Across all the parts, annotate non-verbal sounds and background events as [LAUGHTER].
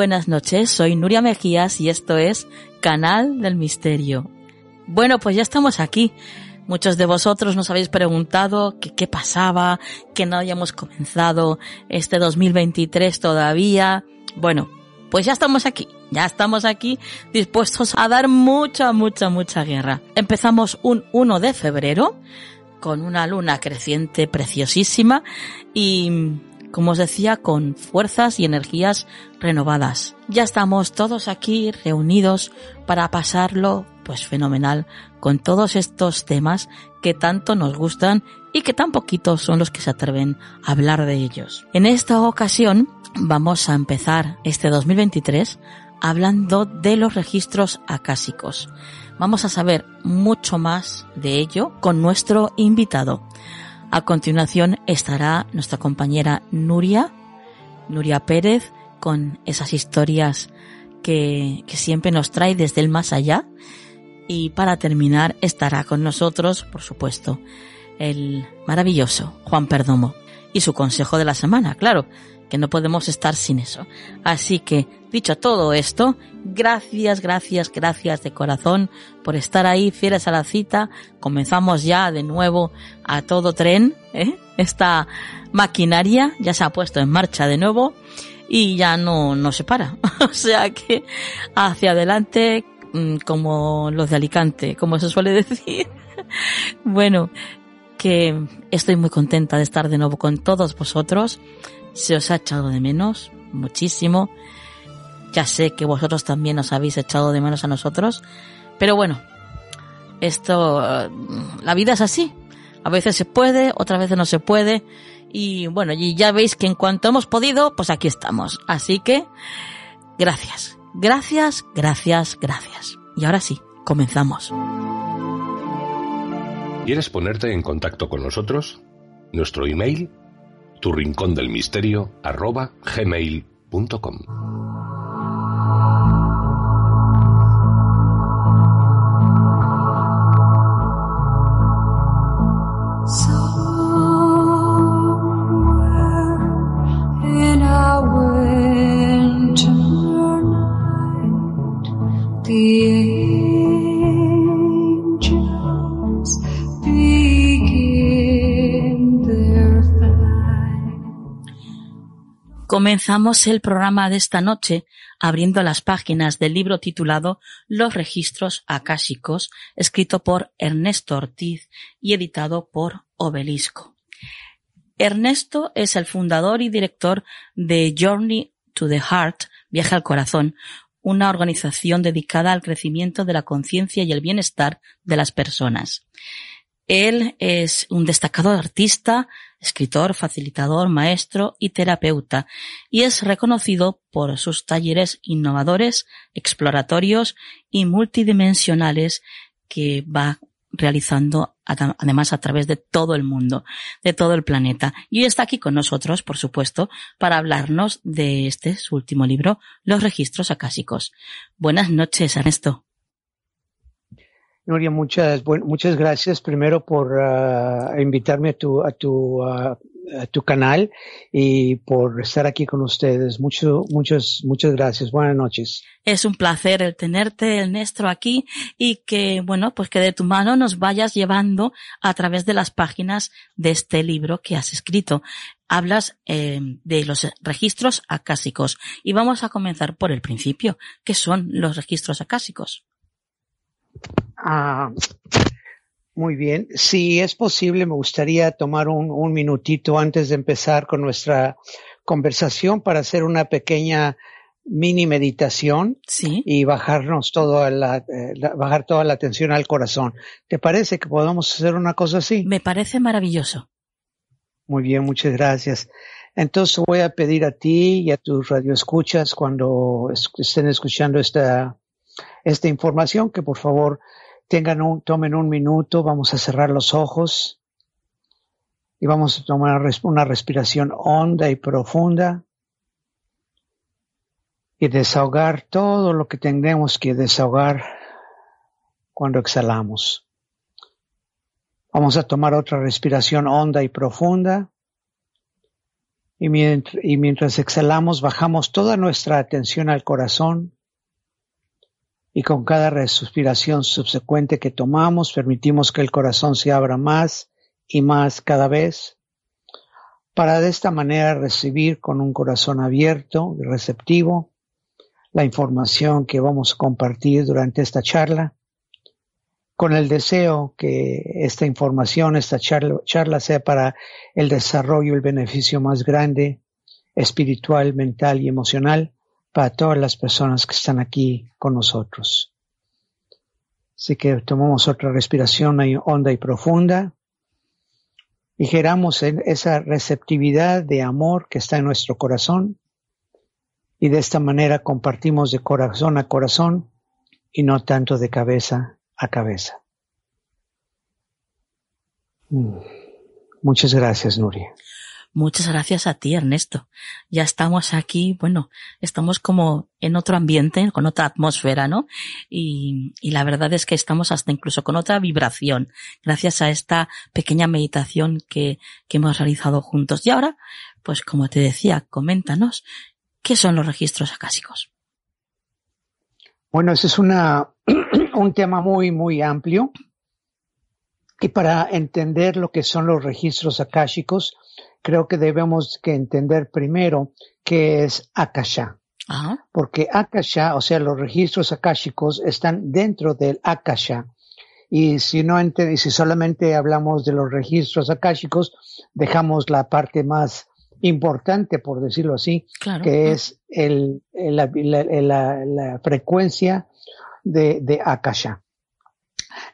Buenas noches, soy Nuria Mejías y esto es Canal del Misterio. Bueno, pues ya estamos aquí. Muchos de vosotros nos habéis preguntado qué pasaba, que no hayamos comenzado este 2023 todavía. Bueno, pues ya estamos aquí, ya estamos aquí dispuestos a dar mucha, mucha, mucha guerra. Empezamos un 1 de febrero con una luna creciente preciosísima y como os decía, con fuerzas y energías renovadas. Ya estamos todos aquí reunidos para pasarlo pues fenomenal con todos estos temas que tanto nos gustan y que tan poquitos son los que se atreven a hablar de ellos. En esta ocasión vamos a empezar este 2023 hablando de los registros acásicos. Vamos a saber mucho más de ello con nuestro invitado. A continuación estará nuestra compañera Nuria, Nuria Pérez, con esas historias que, siempre nos trae desde el más allá. Y para terminar estará con nosotros, por supuesto, el maravilloso Juan Perdomo y su consejo de la semana, claro, que no podemos estar sin eso. Así que, dicho todo esto, gracias, gracias, gracias de corazón por estar ahí fieles a la cita. Comenzamos ya de nuevo a todo tren, ¿eh? Esta maquinaria ya se ha puesto en marcha de nuevo y ya no, no se para. [LAUGHS] o sea que hacia adelante, mm, como los de Alicante, como se suele [LAUGHS] decir. bueno, que estoy muy contenta de estar de nuevo con todos vosotros se os ha echado de menos muchísimo. Ya sé que vosotros también os habéis echado de menos a nosotros, pero bueno, esto, la vida es así. A veces se puede, otras veces no se puede. Y bueno, y ya veis que en cuanto hemos podido, pues aquí estamos. Así que, gracias, gracias, gracias, gracias. Y ahora sí, comenzamos. ¿Quieres ponerte en contacto con nosotros? Nuestro email tu Comenzamos el programa de esta noche abriendo las páginas del libro titulado Los registros akáshicos, escrito por Ernesto Ortiz y editado por Obelisco. Ernesto es el fundador y director de Journey to the Heart, Viaje al Corazón, una organización dedicada al crecimiento de la conciencia y el bienestar de las personas. Él es un destacado artista, escritor, facilitador, maestro y terapeuta, y es reconocido por sus talleres innovadores, exploratorios y multidimensionales que va realizando además a través de todo el mundo, de todo el planeta. Y está aquí con nosotros, por supuesto, para hablarnos de este su último libro, Los registros acásicos. Buenas noches, Ernesto. Nuria, muchas, muchas gracias primero por uh, invitarme a tu, a tu uh, tu canal y por estar aquí con ustedes. Mucho, muchas, muchas gracias. Buenas noches. Es un placer el tenerte, el aquí y que, bueno, pues que de tu mano nos vayas llevando a través de las páginas de este libro que has escrito. Hablas eh, de los registros acásicos y vamos a comenzar por el principio. ¿Qué son los registros acásicos? Ah, muy bien. Si es posible, me gustaría tomar un, un, minutito antes de empezar con nuestra conversación para hacer una pequeña mini meditación ¿Sí? y bajarnos todo la, eh, la, bajar toda la atención al corazón. ¿Te parece que podamos hacer una cosa así? Me parece maravilloso. Muy bien, muchas gracias. Entonces voy a pedir a ti y a tus radioescuchas cuando estén escuchando esta, esta información que por favor tengan un, tomen un minuto, vamos a cerrar los ojos y vamos a tomar una respiración honda y profunda y desahogar todo lo que tengamos que desahogar cuando exhalamos. Vamos a tomar otra respiración honda y profunda. Y mientras, y mientras, exhalamos, bajamos toda nuestra atención al corazón. Y con cada respiración subsecuente que tomamos, permitimos que el corazón se abra más y más cada vez, para de esta manera recibir con un corazón abierto y receptivo la información que vamos a compartir durante esta charla, con el deseo que esta información, esta charla, sea para el desarrollo y el beneficio más grande, espiritual, mental y emocional para todas las personas que están aquí con nosotros. Así que tomamos otra respiración honda y profunda y geramos esa receptividad de amor que está en nuestro corazón y de esta manera compartimos de corazón a corazón y no tanto de cabeza a cabeza. Mm. Muchas gracias, Nuria. Muchas gracias a ti, Ernesto. Ya estamos aquí, bueno, estamos como en otro ambiente, con otra atmósfera, ¿no? Y, y, la verdad es que estamos hasta incluso con otra vibración, gracias a esta pequeña meditación que, que hemos realizado juntos. Y ahora, pues como te decía, coméntanos ¿Qué son los registros acásicos? Bueno, ese es una, [CLEARS THROAT] un tema muy, muy amplio. Y para entender lo que son los registros akáshicos, creo que debemos que entender primero qué es Akasha. Ajá. Porque Akasha, o sea, los registros akáshicos están dentro del Akasha. Y si no y si solamente hablamos de los registros akáshicos, dejamos la parte más importante, por decirlo así, claro. que es el, el, la, la, la, frecuencia de, de Akasha.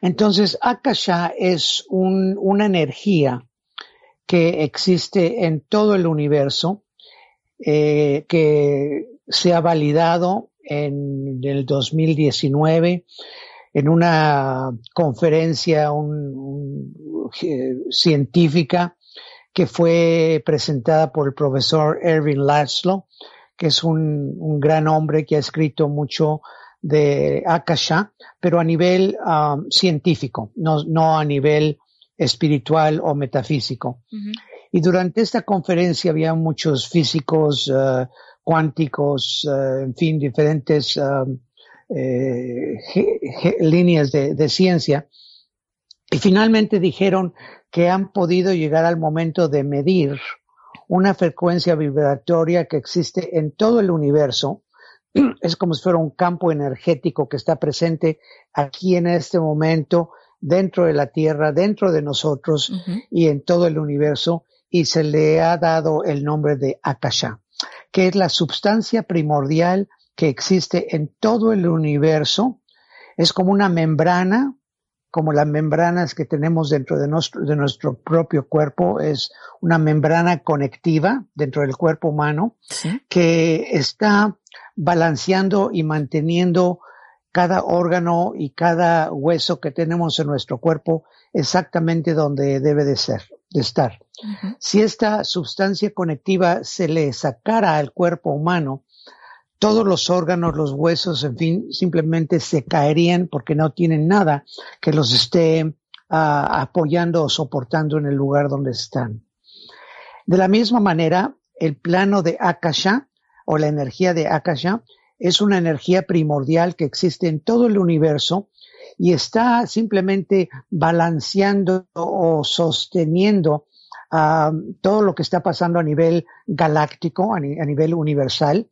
Entonces, Akasha es un, una energía que existe en todo el universo, eh, que se ha validado en el 2019 en una conferencia un, científica que fue presentada por el profesor Erwin Laszlo, que es un, gran hombre que ha escrito mucho de Akasha, pero a nivel um, científico, no, no, a nivel espiritual o metafísico. Uh -huh. Y durante esta conferencia había muchos físicos uh, cuánticos, uh, en fin, diferentes eh, líneas de, de ciencia. Y finalmente dijeron que han podido llegar al momento de medir una frecuencia vibratoria que existe en todo el universo. [CLEARS THROAT] Es como si fuera un campo energético que está presente aquí en este momento, dentro de la Tierra, dentro de nosotros uh -huh. y en todo el universo, y se le ha dado el nombre de Akasha, que es la sustancia primordial que existe en todo el universo. Es como una membrana como las membranas que tenemos dentro de nuestro, de nuestro propio cuerpo, es una membrana conectiva dentro del cuerpo humano ¿Sí? que está balanceando y manteniendo cada órgano y cada hueso que tenemos en nuestro cuerpo exactamente donde debe de ser, de estar. Uh -huh. Si esta sustancia conectiva se le sacara al cuerpo humano, todos los órganos, los huesos, en fin, simplemente se caerían porque no tienen nada que los esté uh, apoyando o soportando en el lugar donde están. De la misma manera, el plano de Akasha o la energía de Akasha es una energía primordial que existe en todo el universo y está simplemente balanceando o sosteniendo todo lo que está pasando a nivel galáctico, a, nivel universal,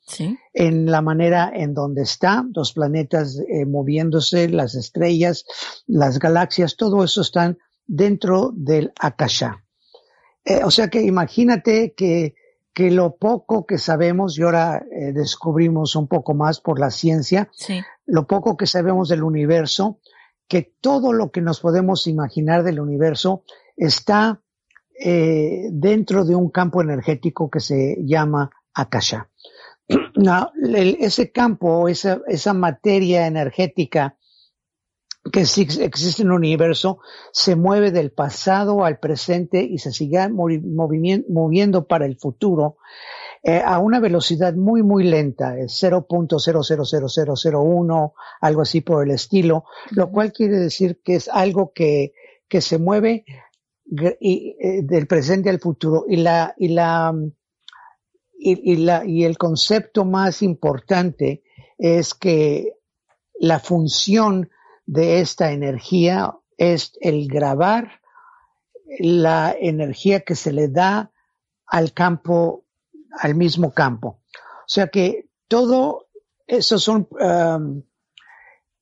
en la manera en donde está, los planetas eh, moviéndose, las estrellas, las galaxias, todo eso están dentro del Akasha. Eh, o sea que imagínate que, que lo poco que sabemos, y ahora eh, descubrimos un poco más por la ciencia, lo poco que sabemos del universo, que todo lo que nos podemos imaginar del universo está eh, dentro de un campo energético que se llama Akasha. [CLEARS THROAT] ese campo, esa, esa materia energética que existe en el universo, se mueve del pasado al presente y se sigue moviendo para el futuro eh, a una velocidad muy, muy lenta, 0.000001, algo así por el estilo, lo cual quiere decir que es algo que, que se mueve y, eh, del presente al futuro. Y la y la y, la y el concepto más importante es que la función de esta energía es el grabar la energía que se le da al campo al mismo campo o sea que todo eso son um,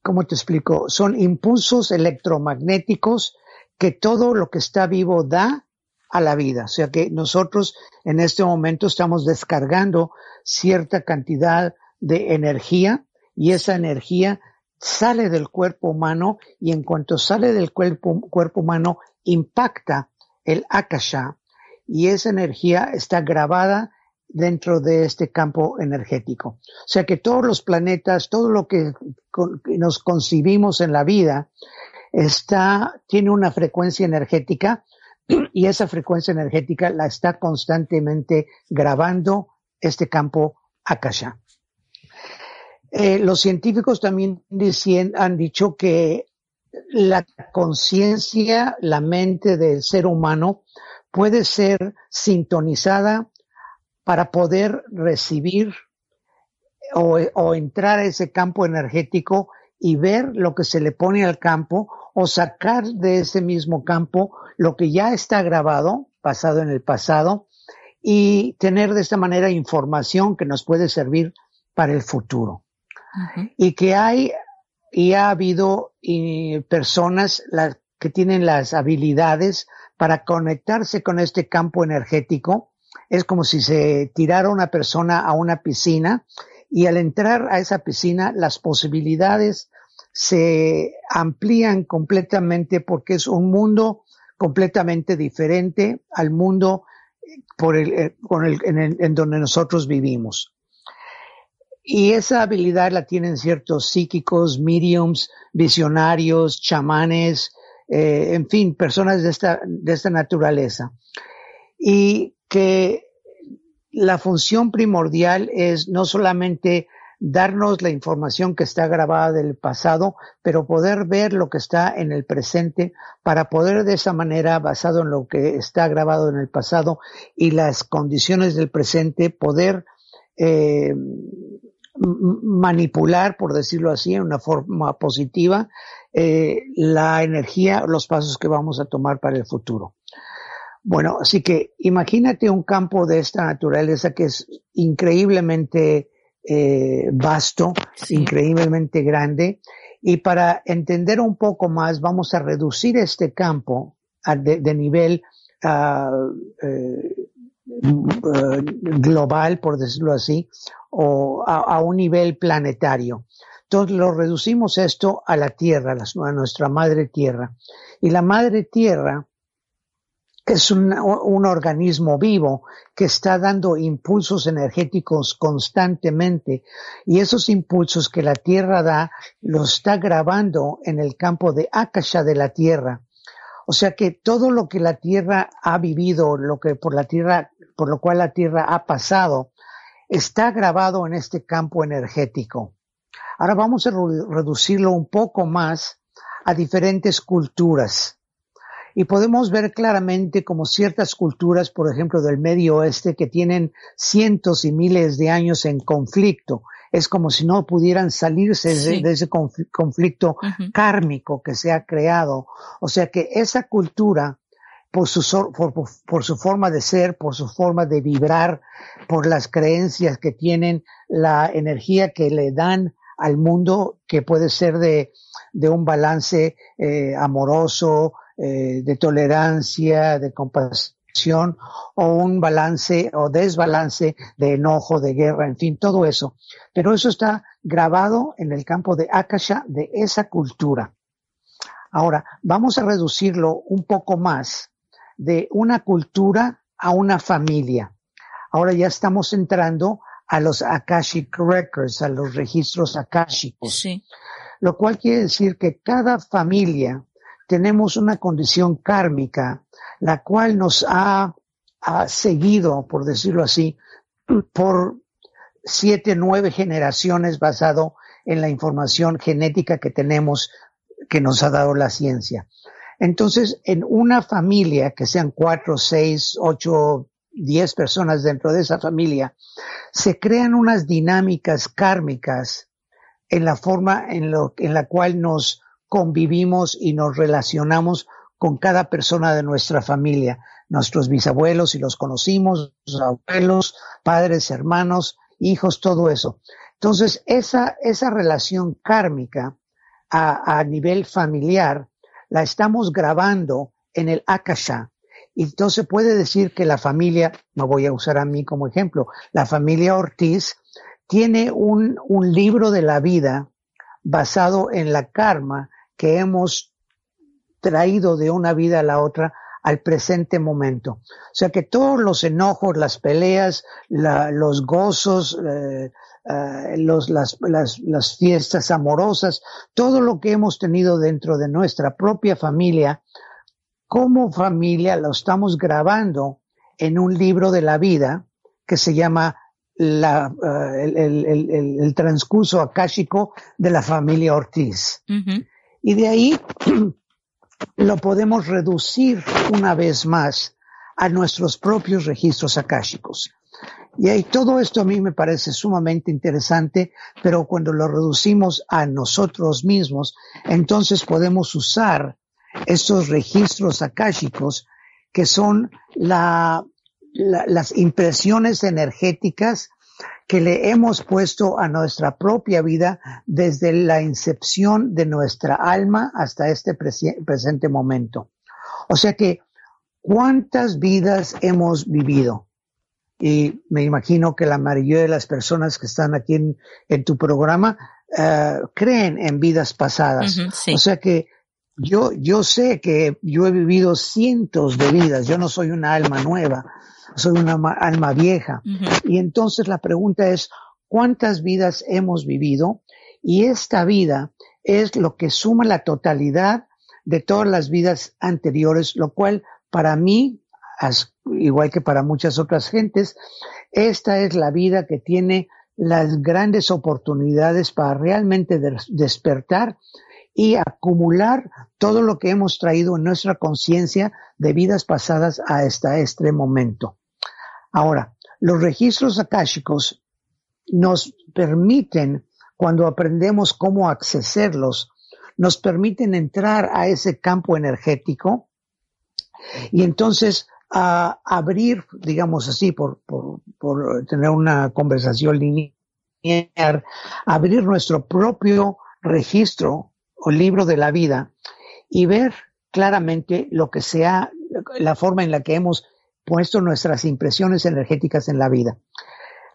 ¿cómo te explico? Son impulsos electromagnéticos que todo lo que está vivo da a la vida. O sea que nosotros en este momento estamos descargando cierta cantidad de energía y esa energía sale del cuerpo humano y en cuanto sale del cuerpo, cuerpo humano impacta el akasha y esa energía está grabada dentro de este campo energético. O sea que todos los planetas, todo lo que nos concibimos en la vida, está, tiene una frecuencia energética y esa frecuencia energética la está constantemente grabando este campo Akasha. Eh, los científicos también han dicho que la conciencia, la mente del ser humano puede ser sintonizada para poder recibir o, o, entrar a ese campo energético y ver lo que se le pone al campo o sacar de ese mismo campo lo que ya está grabado, pasado en el pasado, y tener de esta manera información que nos puede servir para el futuro. Y que hay y ha habido personas que tienen las habilidades para conectarse con este campo energético. Es como si se tirara una persona a una piscina y al entrar a esa piscina las posibilidades se amplían completamente porque es un mundo completamente diferente al mundo por el, eh, con el, en, donde nosotros vivimos. Y esa habilidad la tienen ciertos psíquicos, mediums, visionarios, chamanes, eh, en fin, personas de esta, de esta naturaleza. Y que la función primordial es no solamente darnos la información que está grabada del pasado, pero poder ver lo que está en el presente para poder de esa manera, basado en lo que está grabado en el pasado y las condiciones del presente, poder eh, manipular, por decirlo así, en una forma positiva, eh, la energía, los pasos que vamos a tomar para el futuro. Bueno, así que imagínate un campo de esta naturaleza que es increíblemente eh, vasto, increíblemente grande. Y para entender un poco más, vamos a reducir este campo de, nivel ah, eh, global, por decirlo así, o a, un nivel planetario. Entonces lo reducimos esto a la Tierra, a nuestra madre Tierra. Y la madre Tierra es un, organismo vivo que está dando impulsos energéticos constantemente y esos impulsos que la Tierra da los está grabando en el campo de Akasha de la Tierra. O sea que todo lo que la Tierra ha vivido, lo que por la Tierra, por lo cual la Tierra ha pasado, está grabado en este campo energético. Ahora vamos a reducirlo un poco más a diferentes culturas Y podemos ver claramente como ciertas culturas, por ejemplo, del Medio Oeste, que tienen cientos y miles de años en conflicto. Es como si no pudieran salirse de, ese conflicto kármico que se ha creado. O sea que esa cultura, por su, por su forma de ser, por su forma de vibrar, por las creencias que tienen, la energía que le dan al mundo, que puede ser de, de un balance eh, amoroso, eh, de tolerancia, de compasión, o un balance o desbalance de enojo, de guerra, en fin, todo eso. Pero eso está grabado en el campo de Akasha de esa cultura. Ahora, vamos a reducirlo un poco más de una cultura a una familia. Ahora ya estamos entrando a los Akashic Records, a los registros akashicos. Sí lo cual quiere decir que cada familia tenemos una condición kármica, la cual nos ha, seguido, por decirlo así, por siete, nueve generaciones basado en la información genética que tenemos que nos ha dado la ciencia. Entonces, en una familia, que sean cuatro, seis, ocho, diez personas dentro de esa familia, se crean unas dinámicas kármicas en la forma en, lo, en la cual nos convivimos y nos relacionamos con cada persona de nuestra familia, nuestros bisabuelos, si los conocimos, abuelos, padres, hermanos, hijos, todo eso. Entonces, esa, esa relación kármica a, a nivel familiar la estamos grabando en el Akasha. Y entonces puede decir que la familia, me voy a usar a mí como ejemplo, la familia Ortiz tiene un, un libro de la vida basado en la karma que hemos traído de una vida a la otra al presente momento. O sea que todos los enojos, las peleas, los gozos, eh, eh, los, las, las, las, fiestas amorosas, todo lo que hemos tenido dentro de nuestra propia familia, como familia lo estamos grabando en un libro de la vida que se llama la, eh, el, el, el, transcurso akáshico de la familia Ortiz. Y de ahí [CLEARS THROAT] lo podemos reducir una vez más a nuestros propios registros akáshicos. Y ahí todo esto a mí me parece sumamente interesante, pero cuando lo reducimos a nosotros mismos, entonces podemos usar estos registros akáshicos que son la, las impresiones energéticas que le hemos puesto a nuestra propia vida desde la incepción de nuestra alma hasta este presente momento. O sea que, ¿cuántas vidas hemos vivido? Y me imagino que la mayoría de las personas que están aquí en, tu programa eh, creen en vidas pasadas. O sea que yo, yo sé que yo he vivido cientos de vidas, yo no soy una alma nueva, soy una alma vieja. Y entonces la pregunta es, ¿cuántas vidas hemos vivido? Y esta vida es lo que suma la totalidad de todas las vidas anteriores, lo cual para mí, igual que para muchas otras gentes, esta es la vida que tiene las grandes oportunidades para realmente despertar y acumular todo lo que hemos traído en nuestra conciencia de vidas pasadas hasta este momento. Ahora, los registros akáshicos nos permiten, cuando aprendemos cómo accesarlos, nos permiten entrar a ese campo energético y entonces a abrir, digamos así, por, por, por tener una conversación lineal, abrir nuestro propio registro o libro de la vida y ver claramente lo que sea, la forma en la que hemos puesto nuestras impresiones energéticas en la vida.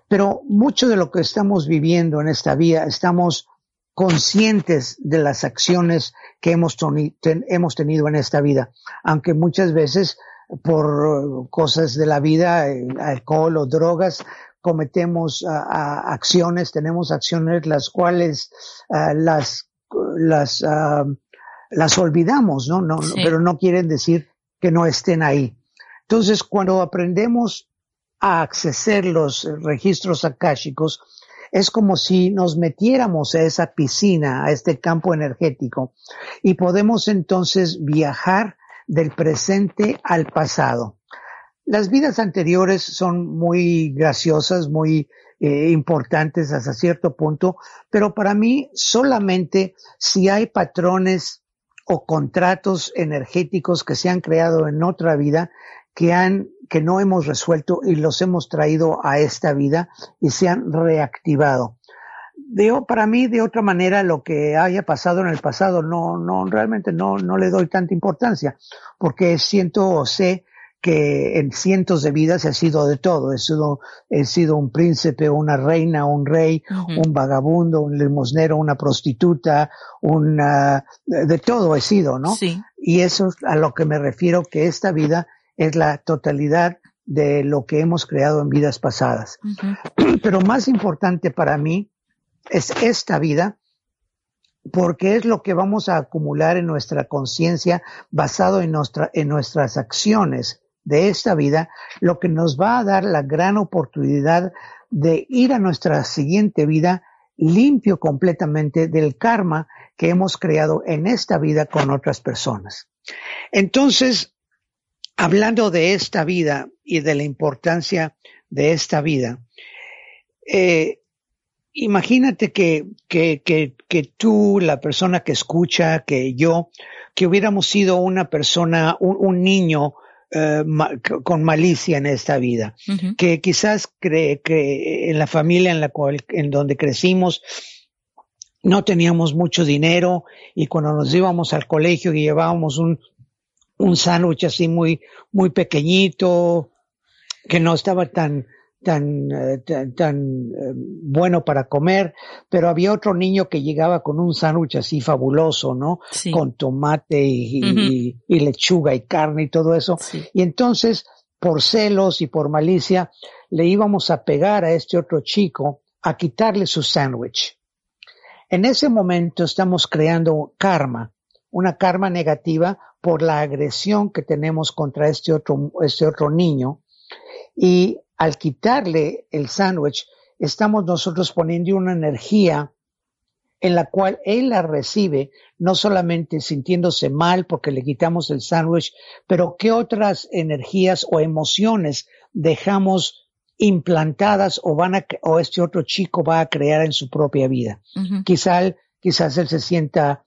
Pero mucho de lo que estamos viviendo en esta vida, estamos conscientes de las acciones que hemos, hemos tenido en esta vida, aunque muchas veces por cosas de la vida, alcohol o drogas, cometemos acciones, tenemos acciones las cuales las las, ah, las olvidamos, ¿no? no Pero no quieren decir que no estén ahí. Entonces, cuando aprendemos a acceder los registros akáshicos, es como si nos metiéramos a esa piscina, a este campo energético, y podemos entonces viajar del presente al pasado. Las vidas anteriores son muy graciosas, muy eh, importantes hasta cierto punto, pero para mí solamente si hay patrones o contratos energéticos que se han creado en otra vida que han que no hemos resuelto y los hemos traído a esta vida y se han reactivado. Veo para mí de otra manera lo que haya pasado en el pasado no no realmente no no le doy tanta importancia porque siento o sé que en cientos de vidas he sido de todo. He sido, he sido un príncipe, una reina, un rey, un vagabundo, un limosnero, una prostituta, una, de todo he sido, ¿no? Sí. Y eso es a lo que me refiero, que esta vida es la totalidad de lo que hemos creado en vidas pasadas. [CLEARS THROAT] Pero más importante para mí es esta vida, porque es lo que vamos a acumular en nuestra conciencia basado en, nuestra, en nuestras acciones de esta vida, lo que nos va a dar la gran oportunidad de ir a nuestra siguiente vida limpio completamente del karma que hemos creado en esta vida con otras personas. Entonces, hablando de esta vida y de la importancia de esta vida, eh, imagínate que, que, que, que, tú, la persona que escucha, que yo, que hubiéramos sido una persona, un, un niño eh, con malicia en esta vida, que quizás cree que en la familia en la cual, en donde crecimos, no teníamos mucho dinero y cuando nos íbamos al colegio y llevábamos un, un sándwich así muy, muy pequeñito, que no estaba tan, tan, eh, tan, eh, bueno para comer, pero había otro niño que llegaba con un sándwich así fabuloso, ¿no? Con tomate y, lechuga y carne y todo eso. Y entonces, por celos y por malicia, le íbamos a pegar a este otro chico a quitarle su sándwich. En ese momento estamos creando karma, una karma negativa por la agresión que tenemos contra este otro, este otro niño. Y al quitarle el sándwich, estamos nosotros poniendo una energía en la cual él la recibe, no solamente sintiéndose mal porque le quitamos el sándwich, pero qué otras energías o emociones dejamos implantadas o van a, o este otro chico va a crear en su propia vida. quizás él se sienta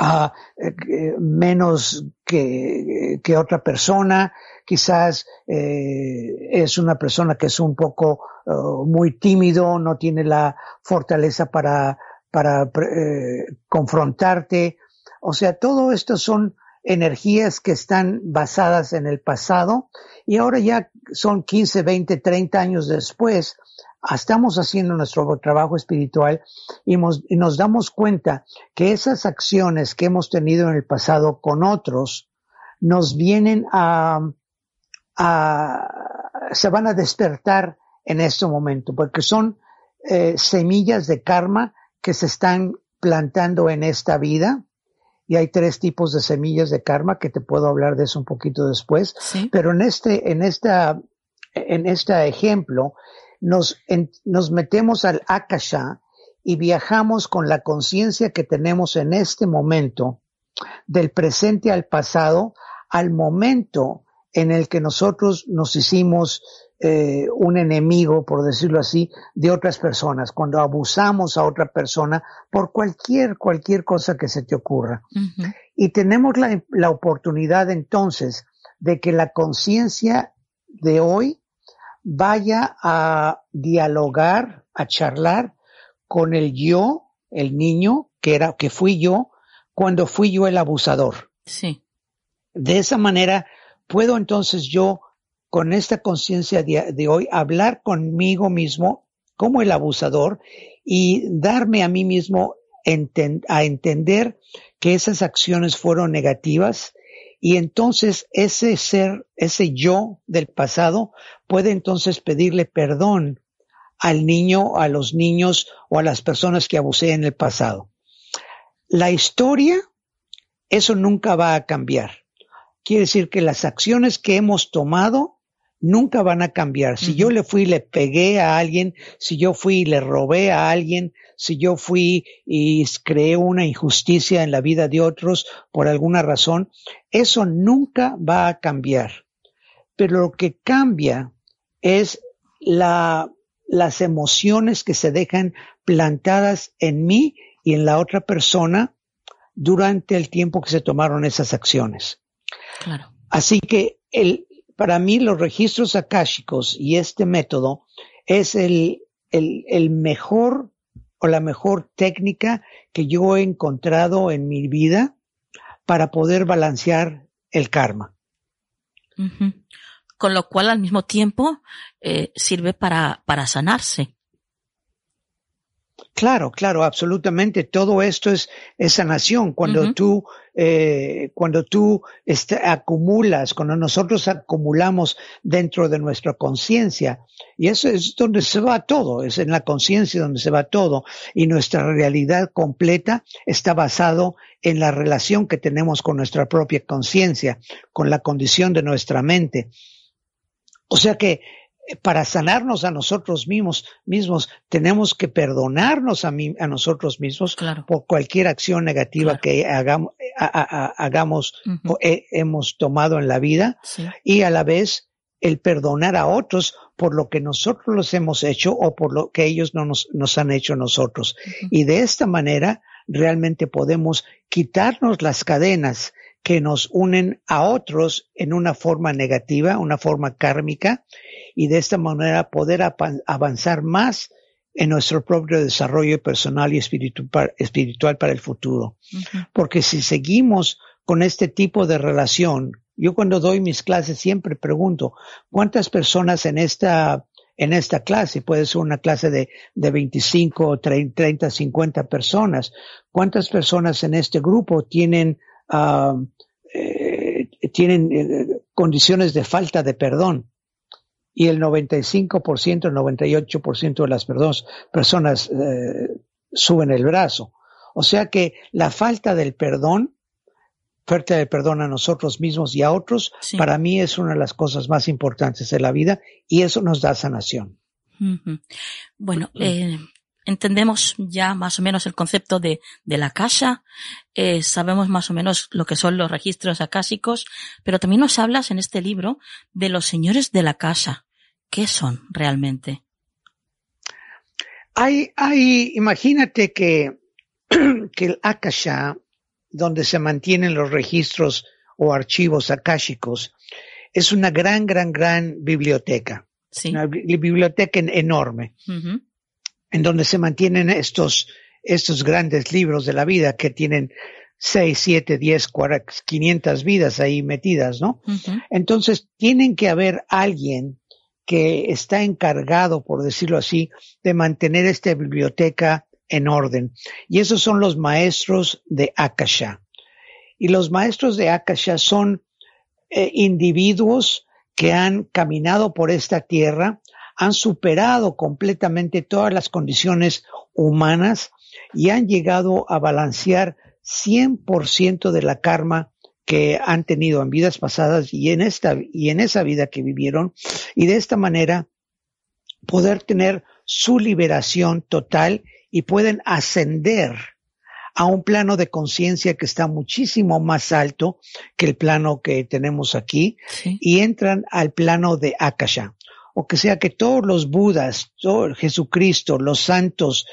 uh, menos que, que, otra persona, quizás eh, es una persona que es un poco uh, muy tímido, no tiene la fortaleza para, para eh, confrontarte. O sea, todo esto son energías que están basadas en el pasado y ahora ya son 15, 20, 30 años después estamos haciendo nuestro trabajo espiritual y, nos damos cuenta que esas acciones que hemos tenido en el pasado con otros nos vienen a, se van a despertar en este momento, porque son eh, semillas de karma que se están plantando en esta vida. Y hay tres tipos de semillas de karma que te puedo hablar de eso un poquito después. Pero en este, en esta, en este ejemplo, nos, nos metemos al Akasha y viajamos con la conciencia que tenemos en este momento, del presente al pasado, al momento en el que nosotros nos hicimos eh, un enemigo, por decirlo así, de otras personas, cuando abusamos a otra persona por cualquier, cualquier cosa que se te ocurra. Y tenemos la, la oportunidad entonces de que la conciencia de hoy vaya a dialogar, a charlar con el yo, el niño, que era, que fui yo, cuando fui yo el abusador. Sí. De esa manera puedo entonces yo, con esta conciencia de, hoy, hablar conmigo mismo como el abusador y darme a mí mismo a entender que esas acciones fueron negativas y entonces ese ser, ese yo del pasado puede entonces pedirle perdón al niño, a los niños o a las personas que abusé en el pasado. La historia, eso nunca va a cambiar. Quiere decir que las acciones que hemos tomado nunca van a cambiar. Si yo le fui y le pegué a alguien, si yo fui y le robé a alguien, si yo fui y creé una injusticia en la vida de otros por alguna razón, eso nunca va a cambiar. Pero lo que cambia es la, las emociones que se dejan plantadas en mí y en la otra persona durante el tiempo que se tomaron esas acciones. Claro. Así que el, para mí los registros akáshicos y este método es el, el, el mejor o la mejor técnica que yo he encontrado en mi vida para poder balancear el karma. Con lo cual al mismo tiempo eh, sirve para, para sanarse. Claro, claro, absolutamente. Todo esto es, es sanación. Cuando tú, eh, cuando tú acumulas, cuando nosotros acumulamos dentro de nuestra conciencia, y eso es donde se va todo, es en la conciencia donde se va todo, y nuestra realidad completa está basado en la relación que tenemos con nuestra propia conciencia, con la condición de nuestra mente. O sea que para sanarnos a nosotros mismos, mismos tenemos que perdonarnos a, mí, a nosotros mismos por cualquier acción negativa que hagamos, hagamos o hemos tomado en la vida y a la vez el perdonar a otros por lo que nosotros los hemos hecho o por lo que ellos no nos, nos han hecho nosotros. Y de esta manera realmente podemos quitarnos las cadenas que nos unen a otros en una forma negativa, una forma kármica, y de esta manera poder avanzar más en nuestro propio desarrollo personal y espiritual, para el futuro. Porque si seguimos con este tipo de relación, yo cuando doy mis clases siempre pregunto, ¿cuántas personas en esta en esta clase, puede ser una clase de, de 25, 30, 50 personas. ¿Cuántas personas en este grupo tienen, uh, eh, tienen eh, condiciones de falta de perdón? y el 95%, el 98% de las personas eh, suben el brazo. O sea que la falta del perdón, falta de perdón a nosotros mismos y a otros, para mí es una de las cosas más importantes de la vida y eso nos da sanación. Bueno, eh, entendemos ya más o menos el concepto de, de la casa, eh, sabemos más o menos lo que son los registros acásicos, pero también nos hablas en este libro de los señores de la casa. ¿Qué son realmente? Hay, hay, imagínate que, [CLEARS THROAT] que el Akasha, donde se mantienen los registros o archivos akáshicos, es una gran, gran, gran biblioteca. Una biblioteca enorme, en donde se mantienen estos, estos grandes libros de la vida que tienen seis, siete, diez, 500 vidas ahí metidas, ¿no? Entonces, tienen que haber alguien que está encargado, por decirlo así, de mantener esta biblioteca en orden. Y esos son los maestros de Akasha. Y los maestros de Akasha son eh, individuos que han caminado por esta tierra, han superado completamente todas las condiciones humanas y han llegado a balancear 100% de la karma que han tenido en vidas pasadas y en esta y en esa vida que vivieron y de esta manera poder tener su liberación total y pueden ascender a un plano de conciencia que está muchísimo más alto que el plano que tenemos aquí y entran al plano de Akasha. O que sea que todos los Budas, todo Jesucristo, los santos,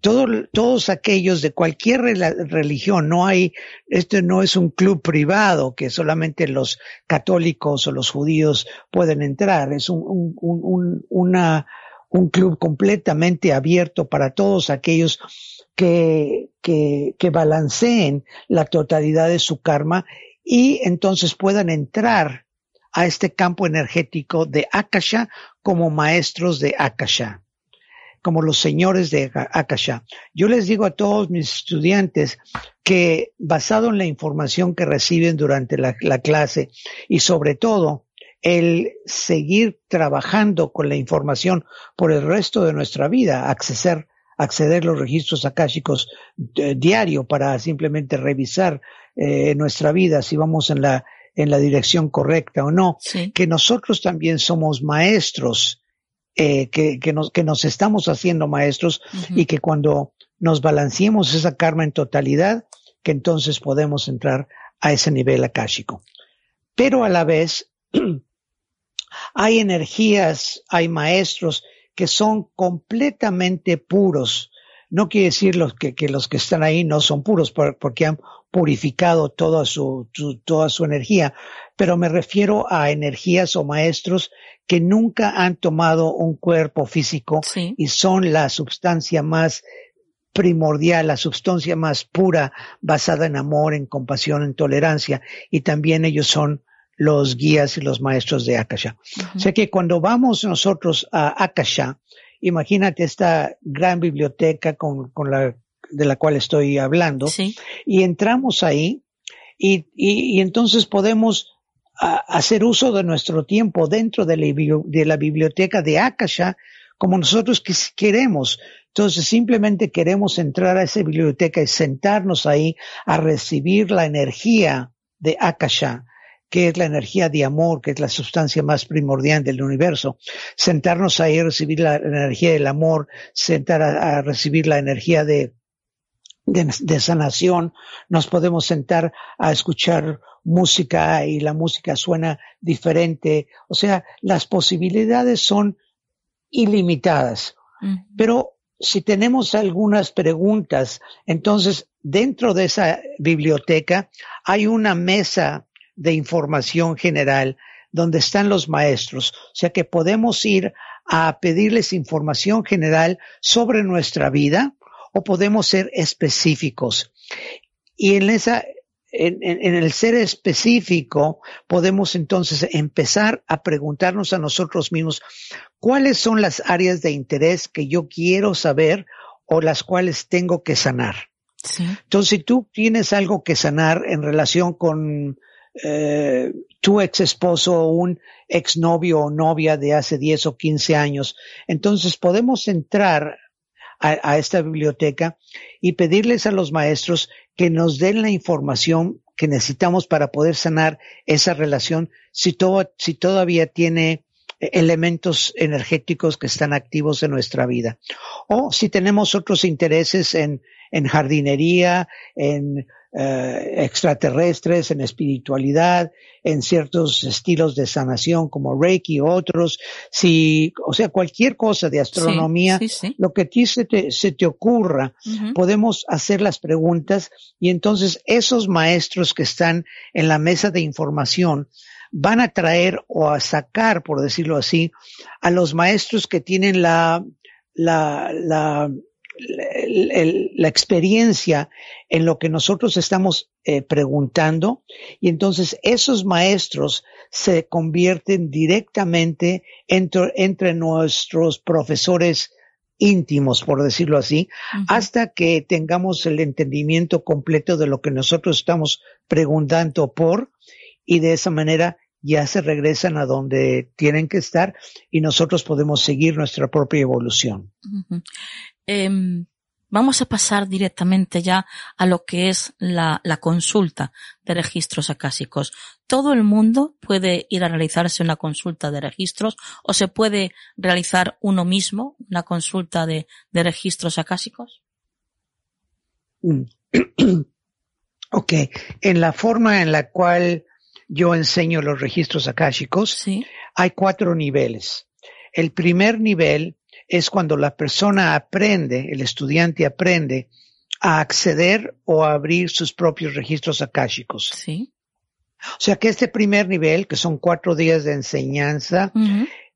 todos aquellos de cualquier religión, no hay, este no es un club privado que solamente los católicos o los judíos pueden entrar, es un, club completamente abierto para todos aquellos que, que, que balanceen la totalidad de su karma y entonces puedan entrar a este campo energético de Akasha como maestros de Akasha como los señores de Akasha. Yo les digo a todos mis estudiantes que basado en la información que reciben durante la, clase y sobre todo el seguir trabajando con la información por el resto de nuestra vida, acceder, acceder los registros akáshicos eh, diario para simplemente revisar eh, nuestra vida si vamos en la en la dirección correcta o no, que nosotros también somos maestros, eh, que, que, nos, que nos estamos haciendo maestros y que cuando nos balanceemos esa karma en totalidad, que entonces podemos entrar a ese nivel akáshico. Pero a la vez, [CLEARS THROAT] hay energías, hay maestros que son completamente puros. No quiere decir los que, que los que están ahí no son puros porque han purificado toda su, toda su energía, pero me refiero a energías o maestros que nunca han tomado un cuerpo físico y son la sustancia más primordial, la sustancia más pura, basada en amor, en compasión, en tolerancia, y también ellos son los guías y los maestros de Akasha. O sea que cuando vamos nosotros a Akasha, imagínate esta gran biblioteca con, con la, de la cual estoy hablando, y entramos ahí y, y, entonces podemos hacer uso de nuestro tiempo dentro de la, de la biblioteca de Akasha como nosotros queremos. Entonces simplemente queremos entrar a esa biblioteca y sentarnos ahí a recibir la energía de Akasha que es la energía de amor, que es la sustancia más primordial del universo. Sentarnos ahí a recibir la energía del amor, sentar a, recibir la energía de, de, sanación, nos podemos sentar a escuchar música y la música suena diferente. O sea, las posibilidades son ilimitadas. Pero si tenemos algunas preguntas, entonces dentro de esa biblioteca hay una mesa de información general donde están los maestros. O sea que podemos ir a pedirles información general sobre nuestra vida o podemos ser específicos. Y en esa, en, el ser específico, podemos entonces empezar a preguntarnos a nosotros mismos cuáles son las áreas de interés que yo quiero saber o las cuales tengo que sanar. Entonces, si tú tienes algo que sanar en relación con eh, tu ex esposo o un ex novio o novia de hace 10 o 15 años. Entonces podemos entrar a, esta biblioteca y pedirles a los maestros que nos den la información que necesitamos para poder sanar esa relación si, todo, si todavía tiene elementos energéticos que están activos en nuestra vida. O si tenemos otros intereses en, en jardinería, en eh, extraterrestres, en espiritualidad, en ciertos estilos de sanación como Reiki, otros, si, o sea, cualquier cosa de astronomía, lo que a ti se te, se te ocurra, podemos hacer las preguntas y entonces esos maestros que están en la mesa de información van a traer o a sacar, por decirlo así, a los maestros que tienen la, la, la la experiencia en lo que nosotros estamos eh, preguntando y entonces esos maestros se convierten directamente entre, entre nuestros profesores íntimos, por decirlo así, hasta que tengamos el entendimiento completo de lo que nosotros estamos preguntando por y de esa manera ya se regresan a donde tienen que estar y nosotros podemos seguir nuestra propia evolución. Em, vamos a pasar directamente ya a lo que es la, consulta de registros acásicos. ¿Todo el mundo puede ir a realizarse una consulta de registros o se puede realizar uno mismo una consulta de, registros acásicos? Mm. [CLEARS THROAT] ok, en la forma en la cual yo enseño los registros akáshicos, hay cuatro niveles. El primer nivel es cuando la persona aprende, el estudiante aprende a acceder o a abrir sus propios registros akáshicos. Sí. O sea que este primer nivel, que son cuatro días de enseñanza,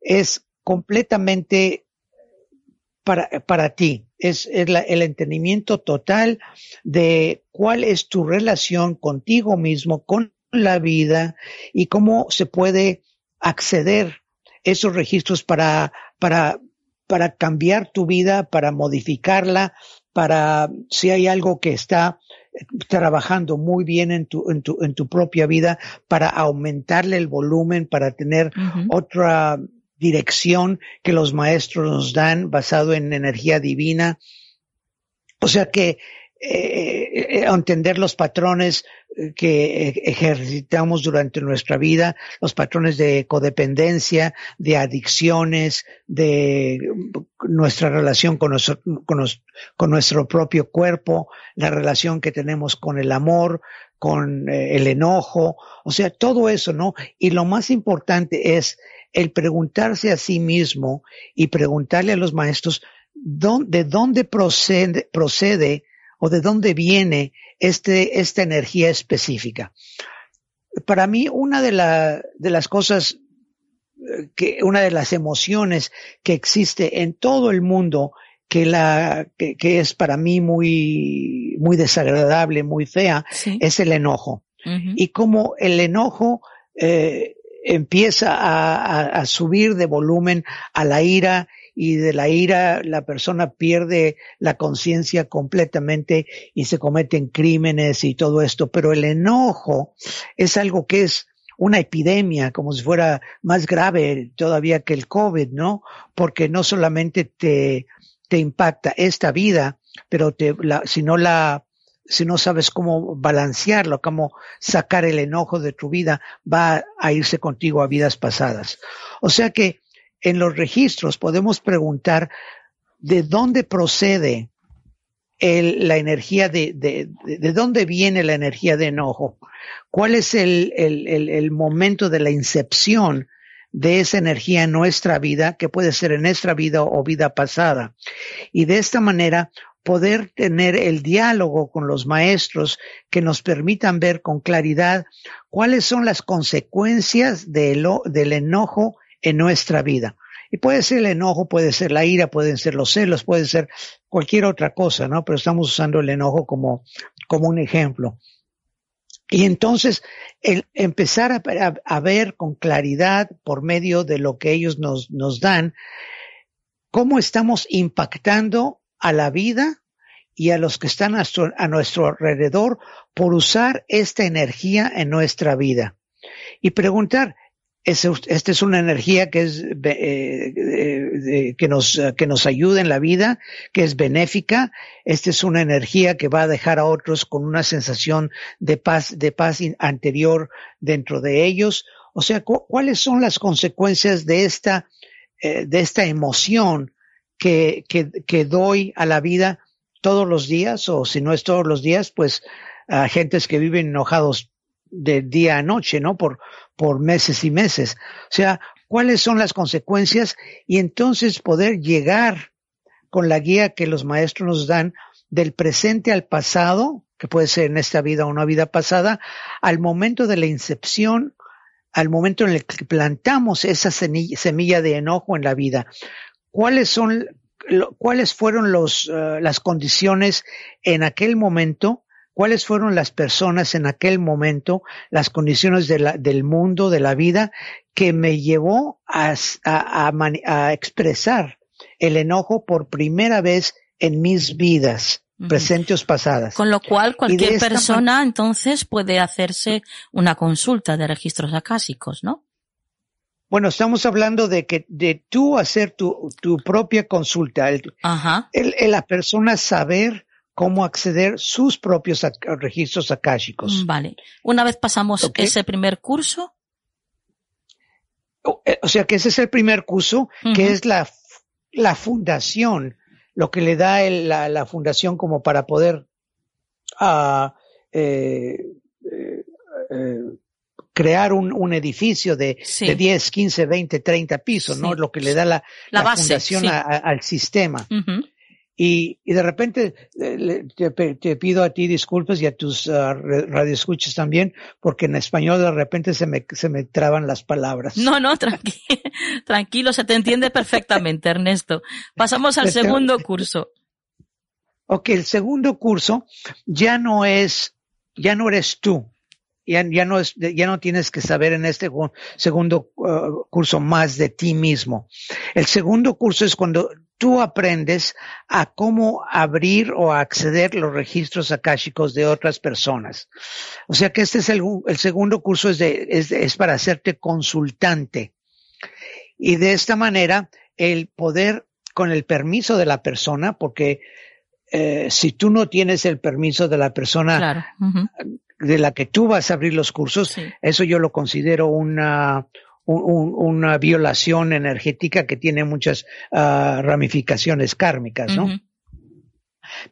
es completamente para, para ti. Es, el entendimiento total de cuál es tu relación contigo mismo, con la vida y cómo se puede acceder esos registros para, para para cambiar tu vida, para modificarla, para si hay algo que está trabajando muy bien en tu, en tu, en tu propia vida, para aumentarle el volumen, para tener otra dirección que los maestros nos dan basado en energía divina. O sea que eh, eh, entender los patrones que ejercitamos durante nuestra vida, los patrones de codependencia, de adicciones, de nuestra relación con nuestro, con, nuestro propio cuerpo, la relación que tenemos con el amor, con eh, el enojo, o sea, todo eso, ¿no? Y lo más importante es el preguntarse a sí mismo y preguntarle a los maestros de dónde procede, procede o de dónde viene este, esta energía específica. Para mí, una de, la, de las cosas eh, que, una de las emociones que existe en todo el mundo que la, que, es para mí muy, muy desagradable, muy fea, es el enojo. Y como el enojo, eh, empieza a, a, subir de volumen a la ira y de la ira la persona pierde la conciencia completamente y se cometen crímenes y todo esto. Pero el enojo es algo que es una epidemia, como si fuera más grave todavía que el COVID, ¿no? Porque no solamente te, te impacta esta vida, pero te, la, si no la, si no sabes cómo balancearlo, cómo sacar el enojo de tu vida, va a irse contigo a vidas pasadas. O sea que en los registros podemos preguntar de dónde procede la energía de, de, de, dónde viene la energía de enojo, cuál es el, el, el, momento de la incepción de esa energía en nuestra vida, que puede ser en nuestra vida o vida pasada. Y de esta manera poder tener el diálogo con los maestros que nos permitan ver con claridad cuáles son las consecuencias del enojo en nuestra vida. Y puede ser el enojo, puede ser la ira, pueden ser los celos, puede ser cualquier otra cosa, ¿no? Pero estamos usando el enojo como, como un ejemplo. Y entonces, el empezar a, ver con claridad por medio de lo que ellos nos, nos dan, cómo estamos impactando a la vida y a los que están a, a nuestro alrededor por usar esta energía en nuestra vida. Y preguntar, esta es una energía que es eh, que nos que nos ayuda en la vida, que es benéfica. Esta es una energía que va a dejar a otros con una sensación de paz de paz anterior dentro de ellos. O sea, ¿cuáles son las consecuencias de esta eh, de esta emoción que, que que doy a la vida todos los días o si no es todos los días, pues a gentes que viven enojados de día a noche, ¿no? Por, por meses y meses. O sea, cuáles son las consecuencias y entonces poder llegar con la guía que los maestros nos dan del presente al pasado, que puede ser en esta vida o una vida pasada, al momento de la incepción, al momento en el que plantamos esa semilla de enojo en la vida. ¿Cuáles son, cuáles fueron los, uh, las condiciones en aquel momento cuáles fueron las personas en aquel momento, las condiciones del mundo, de la vida, que me llevó a, a, expresar el enojo por primera vez en mis vidas presentes o pasadas. Con lo cual, cualquier persona entonces puede hacerse una consulta de registros acásicos, ¿no? Bueno, estamos hablando de que de tú hacer tu, tu propia consulta, el, la persona saber cómo acceder sus propios registros akáshicos. Vale. Una vez pasamos ese primer curso. Eh, o, sea que ese es el primer curso, que es la, la fundación, lo que le da la, la, fundación como para poder uh, eh, eh, crear un, un edificio de, de, 10, 15, 20, 30 pisos, ¿no? Lo que le da la, la, fundación al sistema. Y, y de repente eh, te, te, pido a ti disculpas y a tus uh, radioescuchas también, porque en español de repente se me, se me traban las palabras. No, no, tranqui [LAUGHS] tranquilo, se te entiende perfectamente, Ernesto. Pasamos al segundo curso. Ok, el segundo curso ya no es, ya no eres tú. Ya, ya, no es, ya no tienes que saber en este segundo uh, curso más de ti mismo. El segundo curso es cuando tú aprendes a cómo abrir o acceder los registros akáshicos de otras personas. O sea que este es el, el segundo curso es, de, es, es para hacerte consultante. Y de esta manera, el poder, con el permiso de la persona, porque eh, si tú no tienes el permiso de la persona, claro. de la que tú vas a abrir los cursos, eso yo lo considero una, una violación energética que tiene muchas ah, ramificaciones kármicas, ¿no?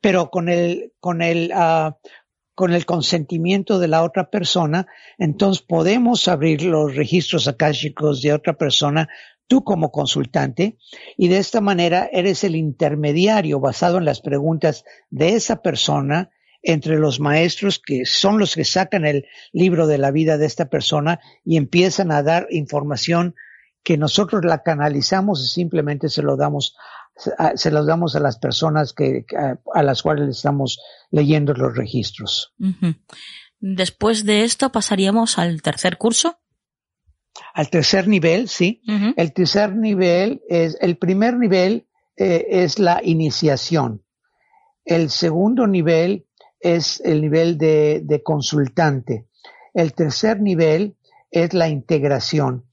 Pero con el, con el, uh, con el consentimiento de la otra persona, entonces podemos abrir los registros akáshicos de otra persona, tú como consultante, y de esta manera eres el intermediario basado en las preguntas de esa persona entre los maestros que son los que sacan el libro de la vida de esta persona y empiezan a dar información que nosotros la canalizamos y simplemente se lo damos se los damos a las personas que, a, las cuales estamos leyendo los registros. Después de esto pasaríamos al tercer curso. Al tercer nivel, sí. El tercer nivel es, el primer nivel eh, es la iniciación. El segundo nivel es el nivel de, de consultante. El tercer nivel es la integración.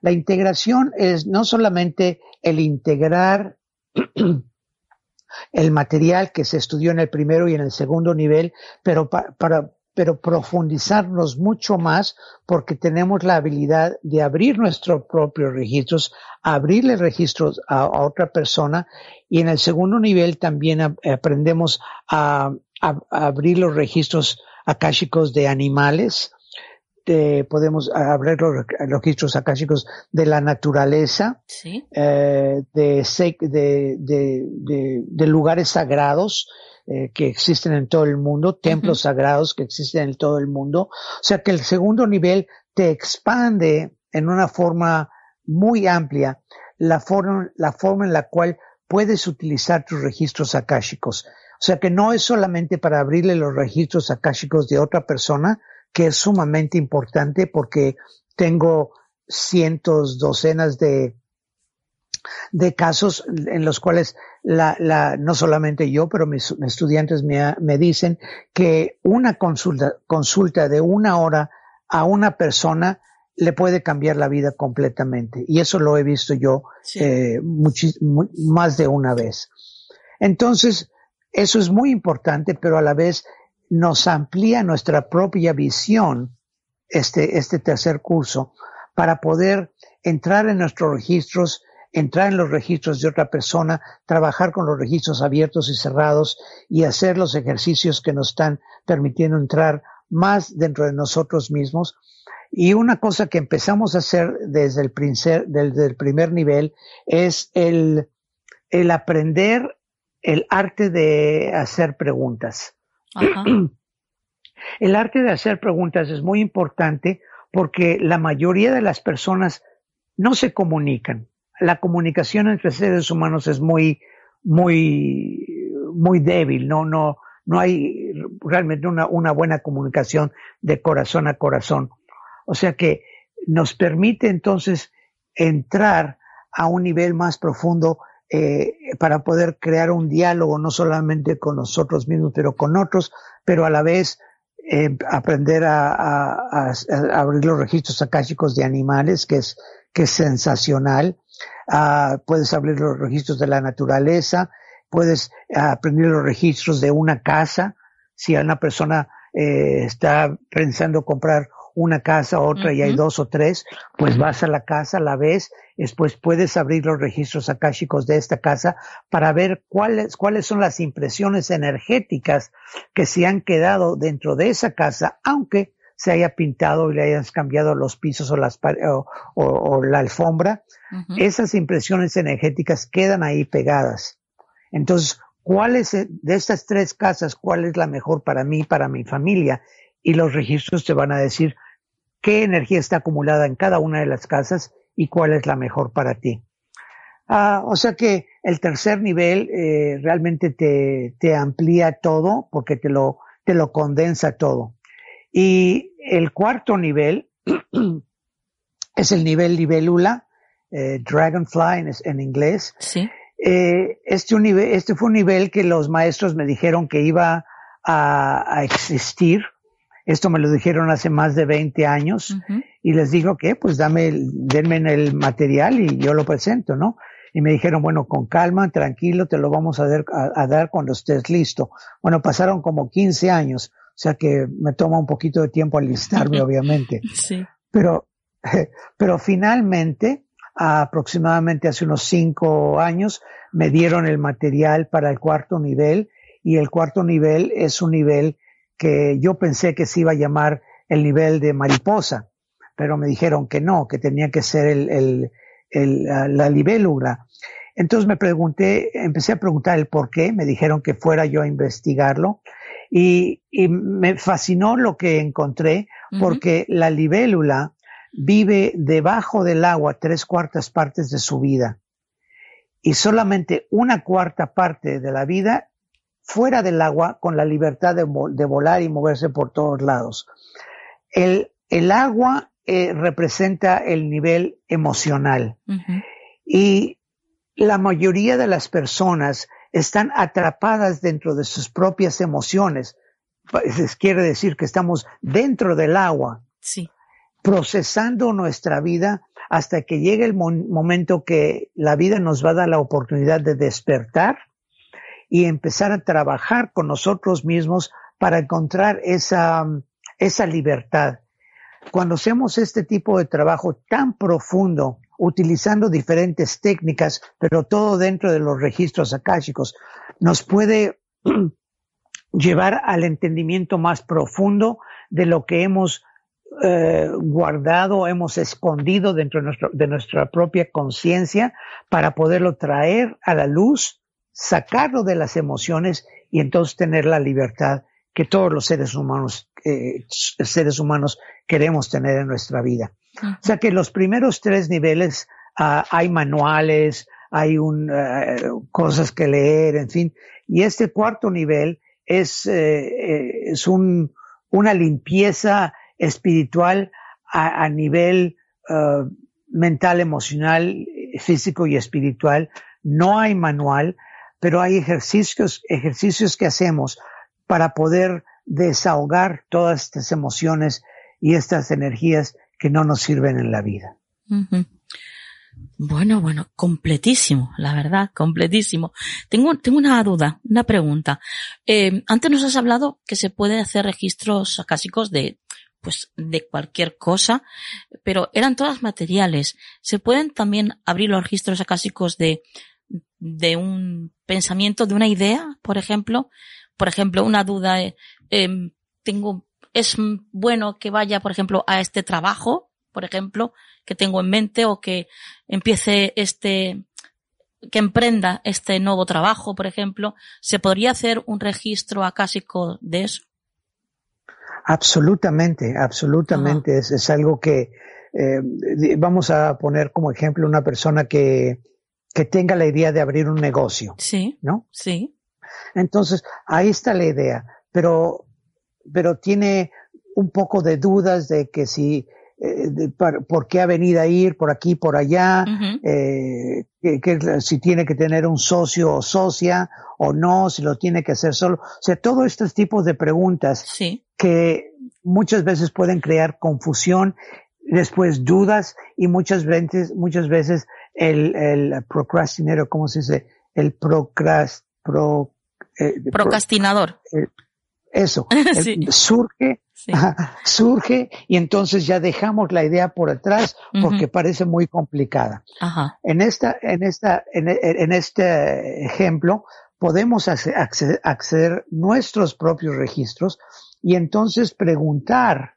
La integración es no solamente el integrar [CLEARS THROAT] el material que se estudió en el primero y en el segundo nivel, pero para, pero profundizarnos mucho más porque tenemos la habilidad de abrir nuestros propios registros, abrirle registros a, otra persona y en el segundo nivel también aprendemos a, abrir los registros akáshicos de animales, podemos abrir los registros akáshicos de la naturaleza, eh, de, de, lugares sagrados eh, que existen en todo el mundo, templos sagrados que existen en todo el mundo. O sea que el segundo nivel te expande en una forma muy amplia la forma, la forma en la cual puedes utilizar tus registros akáshicos. O sea que no es solamente para abrirle los registros akáshicos de otra persona, que es sumamente importante porque tengo cientos, docenas de, de casos en los cuales la, la, no solamente yo, pero mis, estudiantes me, me, dicen que una consulta, consulta de una hora a una persona le puede cambiar la vida completamente. Y eso lo he visto yo eh, más de una vez. Entonces, eso es muy importante, pero a la vez nos amplía nuestra propia visión, este, este tercer curso, para poder entrar en nuestros registros, entrar en los registros de otra persona, trabajar con los registros abiertos y cerrados y hacer los ejercicios que nos están permitiendo entrar más dentro de nosotros mismos. Y una cosa que empezamos a hacer desde el, primer nivel es el, el aprender el arte de hacer preguntas. [CLEARS THROAT] El arte de hacer preguntas es muy importante porque la mayoría de las personas no se comunican. La comunicación entre seres humanos es muy, muy, muy débil. No, no, no hay realmente una, una buena comunicación de corazón a corazón. O sea que nos permite entonces entrar a un nivel más profundo eh, para poder crear un diálogo no solamente con nosotros mismos, pero con otros, pero a la vez eh, aprender a, abrir los registros akáshicos de animales, que es, que es sensacional. Ah, puedes abrir los registros de la naturaleza, puedes aprender los registros de una casa. Si una persona eh, está pensando comprar una casa, otra y hay dos o tres, pues vas a la casa, la ves, después puedes abrir los registros akáshicos de esta casa para ver cuáles, cuáles son las impresiones energéticas que se han quedado dentro de esa casa, aunque se haya pintado y le hayas cambiado los pisos o, las, o, la alfombra, esas impresiones energéticas quedan ahí pegadas. Entonces, ¿cuál es de estas tres casas, cuál es la mejor para mí, para mi familia? Y los registros te van a decir qué energía está acumulada en cada una de las casas y cuál es la mejor para ti. Ah, o sea que el tercer nivel eh, realmente te, te, amplía todo porque te lo, te lo condensa todo. Y el cuarto nivel [CLEARS THROAT] es el nivel libélula, eh, dragonfly en, en, inglés. Sí. Eh, este, un nivel, este fue un nivel que los maestros me dijeron que iba a, a existir esto me lo dijeron hace más de 20 años y les digo que pues dame, denme el material y yo lo presento, ¿no? Y me dijeron, bueno, con calma, tranquilo, te lo vamos a dar, a, dar cuando estés listo. Bueno, pasaron como 15 años. sea que me toma un poquito de tiempo alistarme, [LAUGHS] obviamente. Sí. Pero, [LAUGHS] pero finalmente, aproximadamente hace unos cinco años, me dieron el material para el cuarto nivel y el cuarto nivel es un nivel que yo pensé que se iba a llamar el nivel de mariposa, pero me dijeron que no, que tenía que ser el, el, el, la libélula. Entonces me pregunté, empecé a preguntar el por qué, me dijeron que fuera yo a investigarlo y, y me fascinó lo que encontré porque la libélula vive debajo del agua tres cuartas partes de su vida y solamente una cuarta parte de la vida fuera del agua con la libertad de, de volar y moverse por todos lados. El, el agua eh, representa el nivel emocional uh -huh. y la mayoría de las personas están atrapadas dentro de sus propias emociones. Quiere decir que estamos dentro del agua, sí. procesando nuestra vida hasta que llegue el mo momento que la vida nos va a dar la oportunidad de despertar y empezar a trabajar con nosotros mismos para encontrar esa, esa libertad. Cuando hacemos este tipo de trabajo tan profundo, utilizando diferentes técnicas, pero todo dentro de los registros akáshicos, nos puede [CLEARS THROAT] llevar al entendimiento más profundo de lo que hemos eh, guardado, hemos escondido dentro de, nuestro, de nuestra propia conciencia para poderlo traer a la luz, sacarlo de las emociones y entonces tener la libertad que todos los seres humanos, eh, seres humanos queremos tener en nuestra vida. Uh -huh. O sea que los primeros tres niveles uh, hay manuales, hay un, uh, cosas que leer, en fin. Y este cuarto nivel es, eh, es un, una limpieza espiritual a, a nivel mental, emocional, físico y espiritual. No hay manual, pero hay ejercicios, ejercicios que hacemos para poder desahogar todas estas emociones y estas energías que no nos sirven en la vida. Bueno, bueno, completísimo, la verdad, completísimo. Tengo, tengo una duda, una pregunta. Eh, antes nos has hablado que se puede hacer registros acásicos de, pues, de cualquier cosa, pero eran todas materiales. ¿Se pueden también abrir los registros acásicos de, de un pensamiento, de una idea, por ejemplo? Por ejemplo, una duda, eh, eh, tengo, es bueno que vaya, por ejemplo, a este trabajo, por ejemplo, que tengo en mente o que empiece este, que emprenda este nuevo trabajo, por ejemplo, ¿se podría hacer un registro acásico de eso? Absolutamente, absolutamente. Es, es, algo que eh, vamos a poner como ejemplo una persona que, que tenga la idea de abrir un negocio. Sí. ¿No? Sí. Entonces, ahí está la idea, pero, pero tiene un poco de dudas de que si, eh, de, por, por, qué avenida ir, por aquí, por allá, uh -huh. eh, que, que, si tiene que tener un socio o socia o no, si lo tiene que hacer solo. O sea, todos estos tipos de preguntas sí. que muchas veces pueden crear confusión, después dudas y muchas veces, muchas veces el, el procrastinero, ¿cómo se dice? El procrast, pro, eh, procrastinador. Pro, eh, eso, [LAUGHS] sí. surge, sí. surge y entonces ya dejamos la idea por atrás porque uh -huh. parece muy complicada. Ajá. En esta, en esta, en, en este ejemplo podemos acceder, acceder nuestros propios registros y entonces preguntar,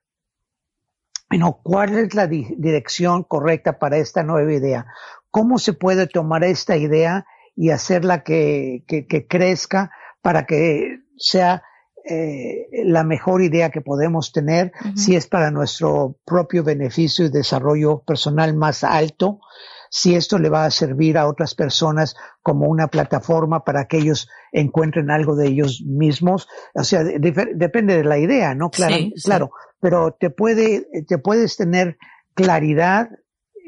bueno, ¿cuál es la di dirección correcta para esta nueva idea? ¿Cómo se puede tomar esta idea y hacerla que, que, que crezca para que sea eh, la mejor idea que podemos tener uh -huh. si es para nuestro propio beneficio y desarrollo personal más alto, si esto le va a servir a otras personas como una plataforma para que ellos encuentren algo de ellos mismos, o sea, de, de, depende de la idea, ¿no? Claro, sí, claro, pero te puede, te puedes tener claridad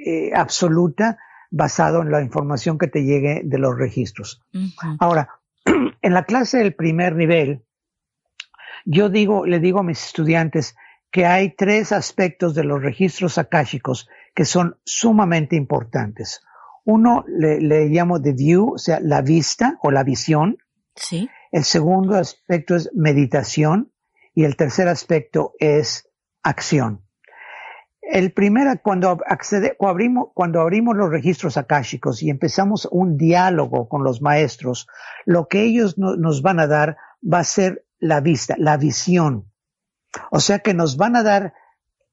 eh, absoluta basado en la información que te llegue de los registros. Uh -huh. Ahora, [CLEARS THROAT] en la clase del primer nivel, yo digo, le digo a mis estudiantes que hay tres aspectos de los registros akáshicos que son sumamente importantes. Uno le, le, llamo the view, o sea, la vista o la visión. Sí. El segundo aspecto es meditación y el tercer aspecto es acción. El primero, cuando, accede, cuando, abrimos, cuando abrimos los registros akáshicos y empezamos un diálogo con los maestros, lo que ellos no, nos van a dar va a ser la vista, la visión. O sea que nos van a dar,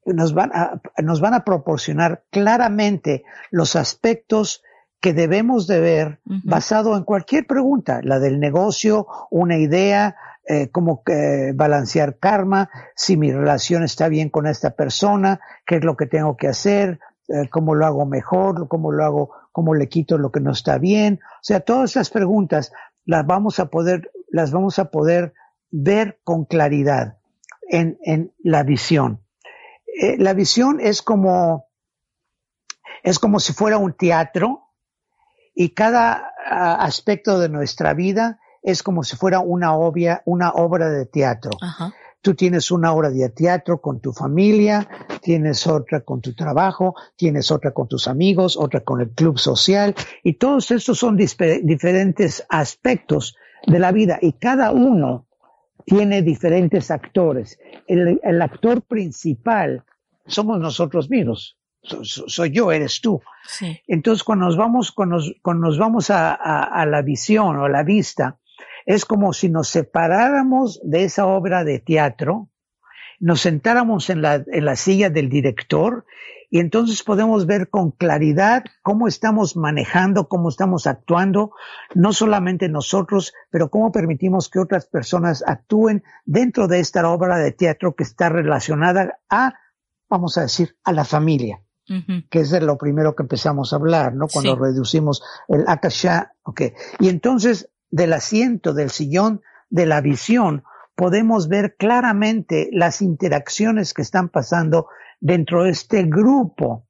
nos van a, nos van a proporcionar claramente los aspectos que debemos de ver basado en cualquier pregunta, la del negocio, una idea, eh, cómo eh, balancear karma, si mi relación está bien con esta persona, qué es lo que tengo que hacer, eh, cómo lo hago mejor, cómo lo hago, cómo le quito lo que no está bien. O sea, todas esas preguntas las vamos a poder, las vamos a poder ver con claridad en, en la visión. Eh, la visión es como, es como si fuera un teatro y cada aspecto de nuestra vida es como si fuera una obra, una obra de teatro. Tú tienes una obra de teatro con tu familia, tienes otra con tu trabajo, tienes otra con tus amigos, otra con el club social, y todos estos son diferentes aspectos de la vida, y cada uno tiene diferentes actores. El, actor principal somos nosotros mismos. soy yo, eres tú. Entonces, cuando nos vamos, cuando nos, vamos a, la visión o a la vista, es como si nos separáramos de esa obra de teatro, nos sentáramos en la, en la silla del director y entonces podemos ver con claridad cómo estamos manejando, cómo estamos actuando, no solamente nosotros, pero cómo permitimos que otras personas actúen dentro de esta obra de teatro que está relacionada a, vamos a decir, a la familia. que es de lo primero que empezamos a hablar, ¿no? Cuando reducimos el akasha, ok. Y entonces, del asiento, del sillón, de la visión, podemos ver claramente las interacciones que están pasando dentro de este grupo,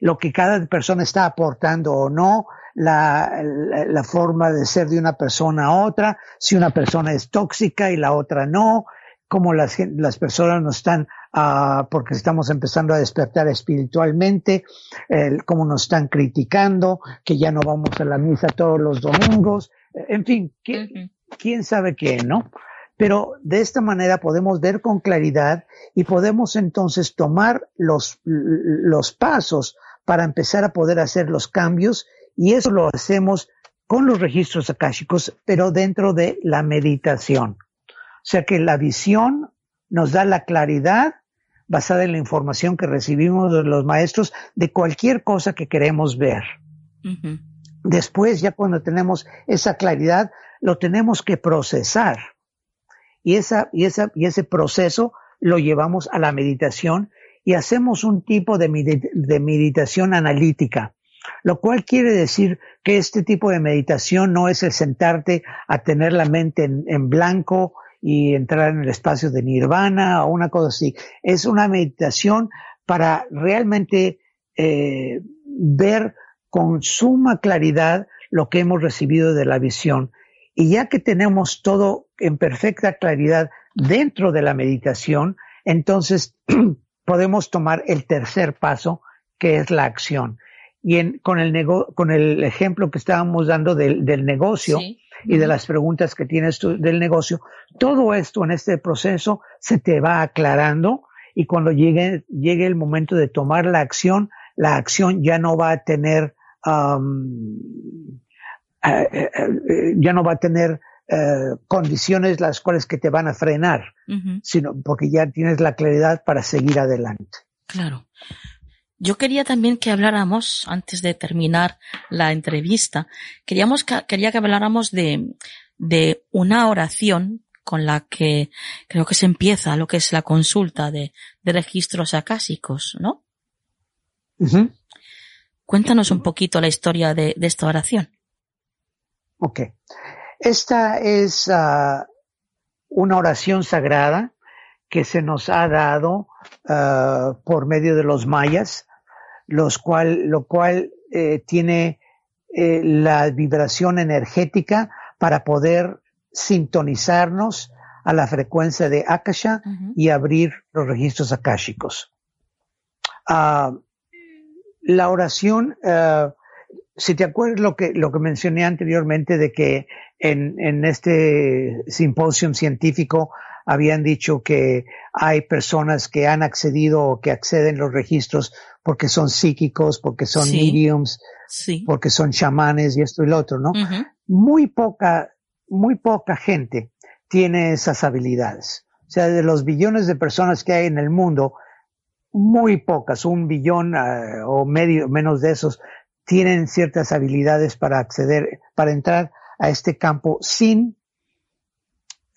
lo que cada persona está aportando o no, la, forma de ser de una persona a otra, si una persona es tóxica y la otra no, cómo las, personas nos están, uh, porque estamos empezando a despertar espiritualmente, cómo nos están criticando, que ya no vamos a la misa todos los domingos, en fin, ¿quién, quién sabe qué, ¿no? Pero de esta manera podemos ver con claridad y podemos entonces tomar los, los pasos para empezar a poder hacer los cambios y eso lo hacemos con los registros akáshicos, pero dentro de la meditación. O sea que la visión nos da la claridad basada en la información que recibimos de los maestros de cualquier cosa que queremos ver. Después, ya cuando tenemos esa claridad, lo tenemos que procesar y, esa, y, esa, y ese proceso lo llevamos a la meditación y hacemos un tipo de, meditación analítica, lo cual quiere decir que este tipo de meditación no es el sentarte a tener la mente en, blanco y entrar en el espacio de nirvana o una cosa así. Es una meditación para realmente eh, ver con suma claridad lo que hemos recibido de la visión. Y ya que tenemos todo en perfecta claridad dentro de la meditación, entonces [CLEARS THROAT] podemos tomar el tercer paso, que es la acción. Y con, el con el ejemplo que estábamos dando del, negocio y de las preguntas que tienes tú del negocio, todo esto en este proceso se te va aclarando y cuando llegue, llegue el momento de tomar la acción, la acción ya no va a tener eh, eh, eh, ya no va a tener condiciones las cuales que te van a frenar, sino porque ya tienes la claridad para seguir adelante. Claro. Yo quería también que habláramos, antes de terminar la entrevista, queríamos quería que habláramos de, de una oración con la que creo que se empieza lo que es la consulta de, de registros acásicos, ¿no? Cuéntanos un poquito la historia de, de esta oración. Ok. Esta es ah, una oración sagrada que se nos ha dado ah, por medio de los mayas, los cual, lo cual eh, tiene eh, la vibración energética para poder sintonizarnos a la frecuencia de Akasha y abrir los registros akáshicos. Ah, la oración si te acuerdas lo que, lo que mencioné anteriormente de que en, en este simposio científico habían dicho que hay personas que han accedido o que acceden a los registros porque son psíquicos, porque son mediums, porque son chamanes y esto y lo otro, ¿no? Muy poca, muy poca gente tiene esas habilidades. O sea, de los billones de personas que hay en el mundo, muy pocas, un billón eh, o medio, menos de esos, tienen ciertas habilidades para acceder, para entrar a este campo sin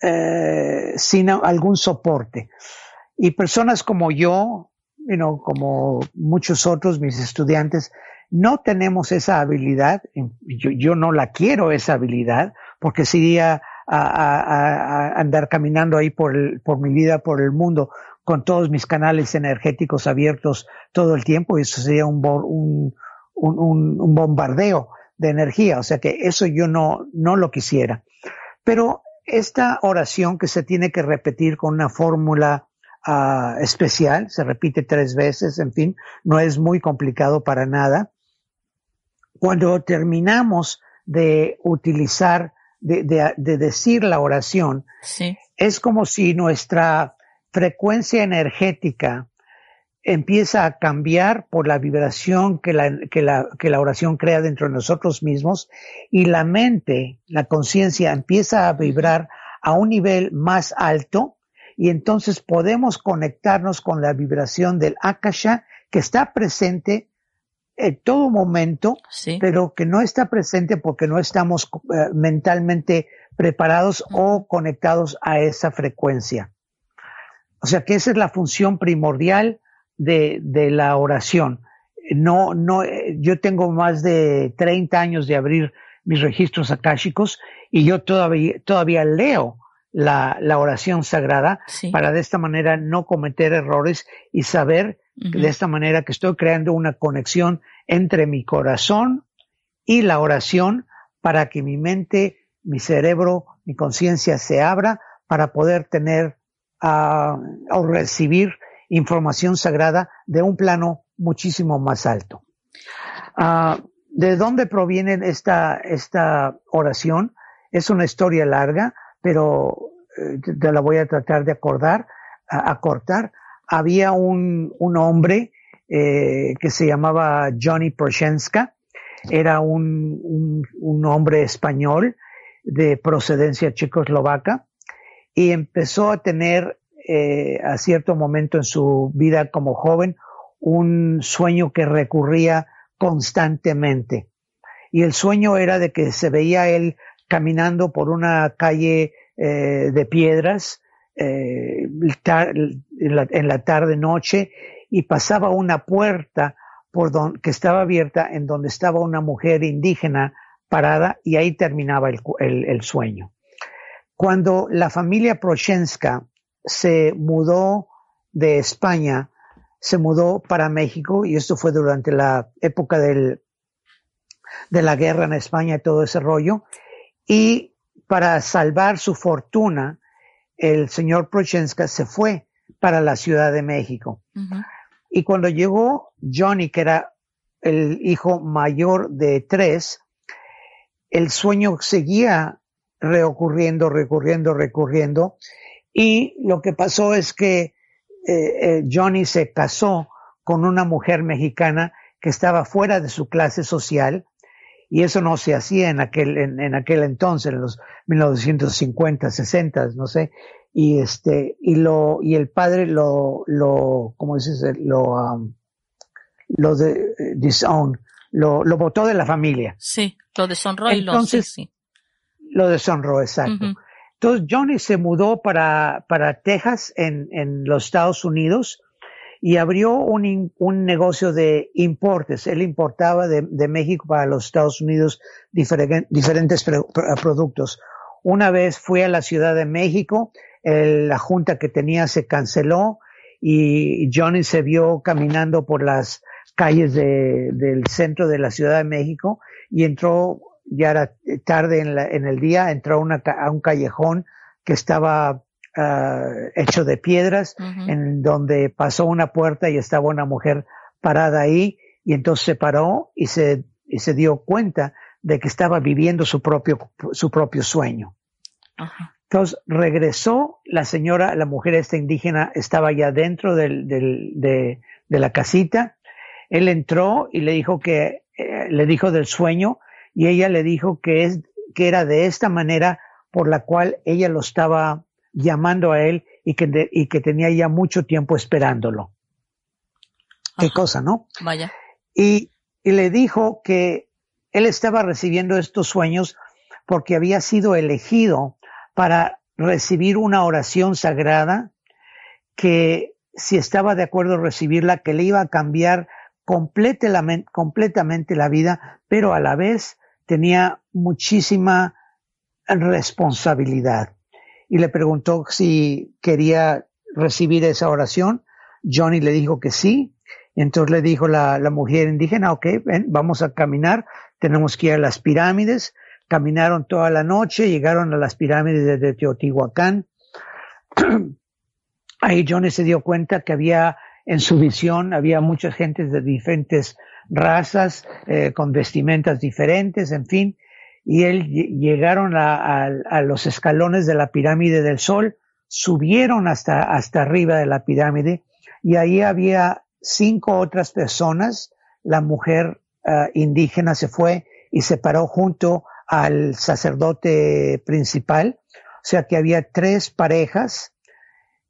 eh, sin algún soporte. Y personas como yo, como muchos otros, mis estudiantes, no tenemos esa habilidad. Yo, no la quiero, esa habilidad, porque sería a, andar caminando ahí por, por mi vida, por el mundo, con todos mis canales energéticos abiertos todo el tiempo, y eso sería un, un, un, un bombardeo de energía. O sea que eso yo no, no lo quisiera. Pero esta oración que se tiene que repetir con una fórmula uh, especial, se repite tres veces, en fin, no es muy complicado para nada. Cuando terminamos de utilizar, de, de, de decir la oración, sí. es como si nuestra frecuencia energética empieza a cambiar por la vibración que la, que la, que la oración crea dentro de nosotros mismos y la mente, la conciencia empieza a vibrar a un nivel más alto y entonces podemos conectarnos con la vibración del Akasha que está presente en todo momento, pero que no está presente porque no estamos eh, mentalmente preparados o conectados a esa frecuencia. O sea que esa es la función primordial de, de la oración. No, no, yo tengo más de 30 años de abrir mis registros akáshicos y yo todavía, todavía leo la, la oración sagrada para de esta manera no cometer errores y saber de esta manera que estoy creando una conexión entre mi corazón y la oración para que mi mente, mi cerebro, mi conciencia se abra para poder tener o recibir información sagrada de un plano muchísimo más alto. Ah, ¿De dónde proviene esta, esta oración? Es una historia larga, pero eh, te la voy a tratar de acordar, acortar. Había un, un hombre eh, que se llamaba Johnny Proshenska, era un, un, un hombre español de procedencia checoslovaca y empezó a tener eh, a cierto momento en su vida como joven un sueño que recurría constantemente. Y el sueño era de que se veía él caminando por una calle eh, de piedras eh, en, la, tarde noche y pasaba una puerta por don, que estaba abierta en donde estaba una mujer indígena parada y ahí terminaba el, el sueño. Cuando la familia Proshenska se mudó de España, se mudó para México y esto fue durante la época del, de la guerra en España y todo ese rollo. Y para salvar su fortuna, el señor Prochenska se fue para la Ciudad de México. Y cuando llegó Johnny, que era el hijo mayor de tres, el sueño seguía reocurriendo, recurriendo, recurriendo, y lo que pasó es que eh, eh, Johnny se casó con una mujer mexicana que estaba fuera de su clase social y eso no se hacía en aquel en, aquel entonces en los 1950 60 no sé. Y este y lo y el padre lo lo cómo dices lo um, lo de disown lo lo votó de la familia. Sí lo deshonró entonces y lo, sí, lo deshonró exacto entonces Johnny se mudó para, para Texas en, en los Estados Unidos y abrió un, un negocio de importes. Él importaba de, de, México para los Estados Unidos diferentes productos. Una vez fue a la Ciudad de México, la junta que tenía se canceló y Johnny se vio caminando por las calles de, del centro de la Ciudad de México y entró ya era tarde en, la, en el día, entró una, a un callejón que estaba uh, hecho de piedras, en donde pasó una puerta y estaba una mujer parada ahí, y entonces se paró y se, y se dio cuenta de que estaba viviendo su propio, su propio sueño. Entonces regresó la señora, la mujer esta indígena estaba ya dentro del, del, de, de, la casita. Él entró y le dijo que, eh, le dijo del sueño y ella le dijo que es, que era de esta manera por la cual ella lo estaba llamando a él y que, y que tenía ya mucho tiempo esperándolo. Qué cosa, ¿no? Vaya. Y, y le dijo que él estaba recibiendo estos sueños porque había sido elegido para recibir una oración sagrada que si estaba de acuerdo recibirla, que le iba a cambiar completamente la vida, pero a la vez tenía muchísima responsabilidad. Y le preguntó si quería recibir esa oración. Johnny le dijo que sí. Entonces le dijo la, mujer indígena, ok, ven, vamos a caminar, tenemos que ir a las pirámides. Caminaron toda la noche, llegaron a las pirámides de Teotihuacán. [CLEARS THROAT] Ahí Johnny se dio cuenta que había en su visión, había muchas gentes de diferentes razas, eh, con vestimentas diferentes, en fin, y él llegaron a, a, los escalones de la pirámide del sol, subieron hasta, hasta arriba de la pirámide, y ahí había cinco otras personas, la mujer uh, indígena se fue y se paró junto al sacerdote principal, o sea que había tres parejas.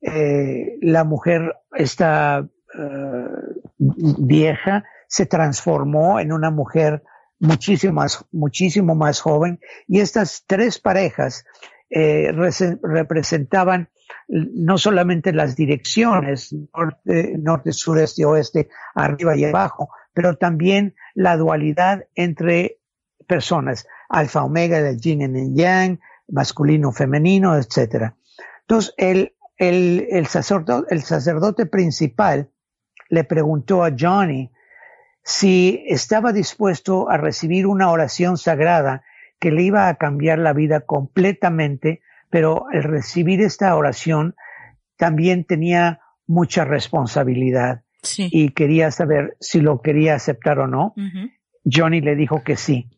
Eh, la mujer, esta uh, vieja, se transformó en una mujer muchísimo más, muchísimo más joven y estas tres parejas eh, representaban no solamente las direcciones norte, norte, sureste, oeste, arriba y abajo, pero también la dualidad entre personas, alfa, omega, del yin y el yang, masculino, femenino, etc. Entonces, el, el, el, sacerdote, el sacerdote principal le preguntó a Johnny si estaba dispuesto a recibir una oración sagrada que le iba a cambiar la vida completamente, pero al recibir esta oración también tenía mucha responsabilidad sí. y quería saber si lo quería aceptar o no. Uh -huh. Johnny le dijo que sí.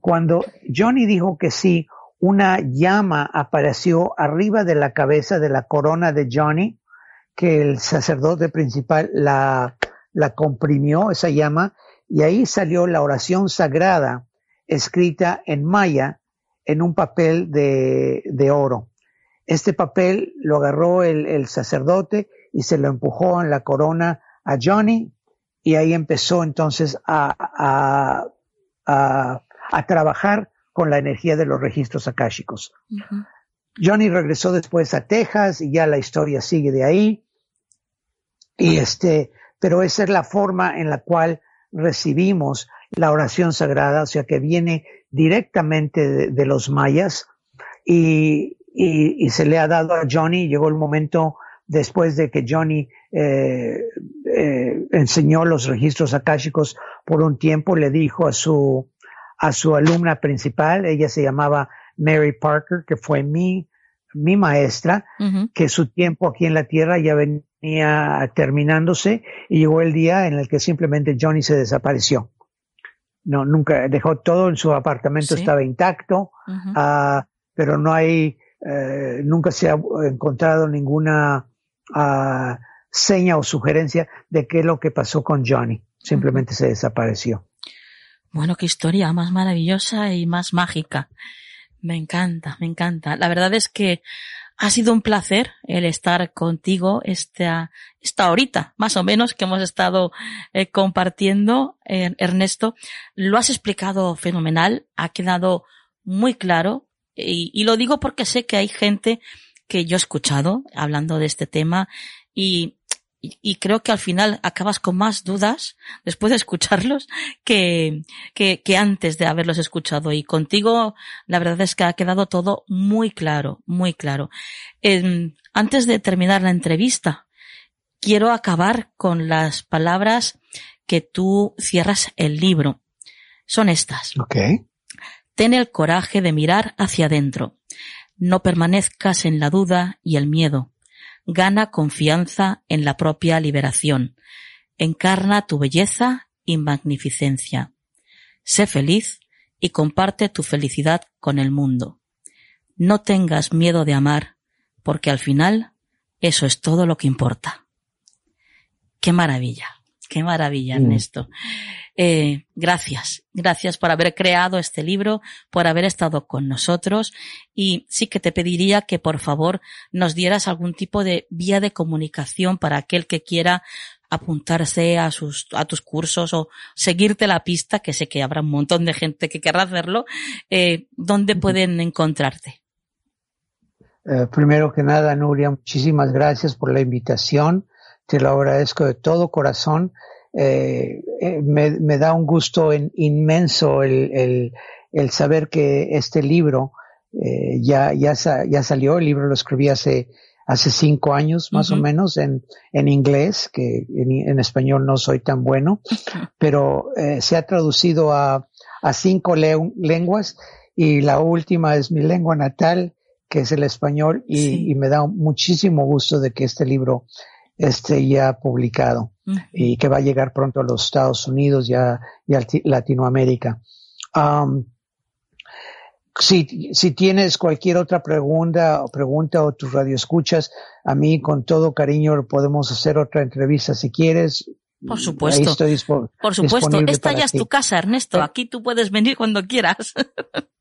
Cuando Johnny dijo que sí, una llama apareció arriba de la cabeza de la corona de Johnny, que el sacerdote principal la, la comprimió, esa llama, y ahí salió la oración sagrada escrita en maya en un papel de, de oro. Este papel lo agarró el, el, sacerdote y se lo empujó en la corona a Johnny y ahí empezó entonces a, a, a, a trabajar con la energía de los registros akáshicos. Uh -huh. Johnny regresó después a Texas y ya la historia sigue de ahí. Y este, pero esa es la forma en la cual recibimos la oración sagrada, o sea que viene directamente de, de los mayas y, y, y, se le ha dado a Johnny. Llegó el momento después de que Johnny eh, eh, enseñó los registros akáshicos por un tiempo, le dijo a su a su alumna principal, ella se llamaba Mary Parker, que fue mi, mi maestra, uh -huh. que su tiempo aquí en la Tierra ya venía terminándose y llegó el día en el que simplemente Johnny se desapareció. No, nunca dejó todo en su apartamento, sí. estaba intacto, uh -huh. uh, pero no hay, uh, nunca se ha encontrado ninguna ah, seña o sugerencia de qué es lo que pasó con Johnny. Simplemente -huh. se desapareció. Bueno, qué historia más maravillosa y más mágica. Me encanta, me encanta. La verdad es que ha sido un placer el estar contigo esta, esta horita, más o menos, que hemos estado eh, compartiendo, eh, Ernesto. Lo has explicado fenomenal, ha quedado muy claro, y, y lo digo porque sé que hay gente que yo he escuchado hablando de este tema y y, creo que al final acabas con más dudas después de escucharlos que, que, que, antes de haberlos escuchado. Y contigo, la verdad es que ha quedado todo muy claro, muy claro. Eh, antes de terminar la entrevista, quiero acabar con las palabras que tú cierras el libro. Son estas. Okay. Ten el coraje de mirar hacia adentro. No permanezcas en la duda y el miedo gana confianza en la propia liberación, encarna tu belleza y magnificencia. Sé feliz y comparte tu felicidad con el mundo. no tengas miedo de amar, porque al final eso es todo lo que importa. Qué maravilla, qué maravilla, mm. Ernesto. Eh, gracias, gracias por haber creado este libro, por haber estado con nosotros y sí que te pediría que por favor nos dieras algún tipo de vía de comunicación para aquel que quiera apuntarse a sus, a tus cursos o seguirte la pista, que sé que habrá un montón de gente que querrá hacerlo, eh, ¿dónde pueden encontrarte? Eh, primero que nada, Nuria, muchísimas gracias por la invitación. Te lo agradezco de todo corazón. Eh, eh me, me, da un gusto en, inmenso el, el, el, saber que este libro eh, ya, ya, ya salió. El libro lo escribí hace, hace cinco años más o menos en, en inglés, que en, en, español no soy tan bueno, [LAUGHS] pero se ha traducido a, a cinco lenguas y la última es mi lengua natal que es el español, y, me da muchísimo gusto de que este libro esté ya publicado y que va a llegar pronto a los Estados Unidos y a, Latinoamérica. si, si tienes cualquier otra pregunta o pregunta o tus radioescuchas, a mí con todo cariño podemos hacer otra entrevista si quieres. Por supuesto. Por supuesto. Esta ya es tu casa, Ernesto. Eh. Aquí tú puedes venir cuando quieras. [LAUGHS]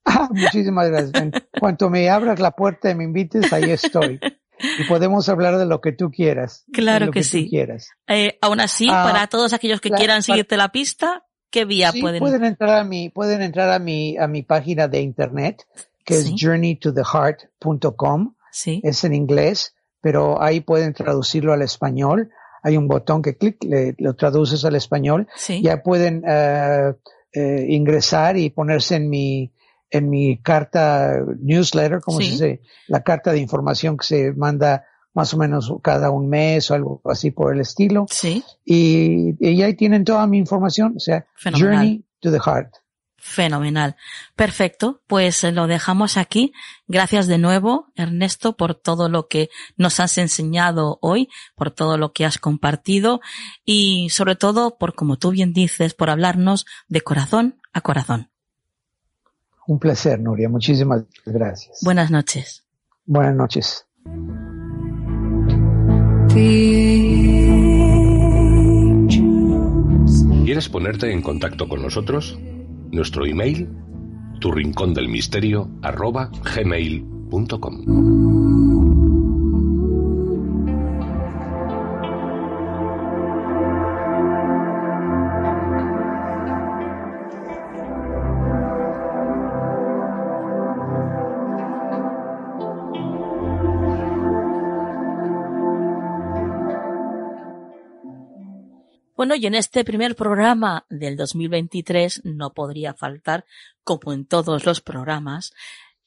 Ah, muchísimas gracias. En cuanto me abras la puerta y me invites, ahí estoy. [LAUGHS] Y podemos hablar de lo que tú quieras. Claro que, sí. Quieras. Eh, aún así, ah, para todos aquellos que quieran seguirte la pista, ¿qué vía pueden? Pueden entrar a mi, pueden entrar a mi, a mi página de internet, que es journeytotheheart.com. Sí. Es en inglés, pero ahí pueden traducirlo al español hay un botón que clic, le, lo traduces al español. Ya pueden uh, uh, ingresar y ponerse en mi, en mi carta newsletter, como se dice, la carta de información que se manda más o menos cada un mes o algo así por el estilo. Sí. Y, y ahí tienen toda mi información, o sea, Journey to the Heart. Fenomenal. Perfecto. Pues eh, lo dejamos aquí. Gracias de nuevo, Ernesto, por todo lo que nos has enseñado hoy, por todo lo que has compartido y sobre todo por, como tú bien dices, por hablarnos de corazón a corazón. Un placer, Nuria. Muchísimas gracias. Buenas noches. Buenas noches. ¿Quieres ponerte en contacto con nosotros? Nuestro email, tu rincón del misterio, arroba gmail.com. Bueno, y en este primer programa del 2023 no podría faltar, como en todos los programas,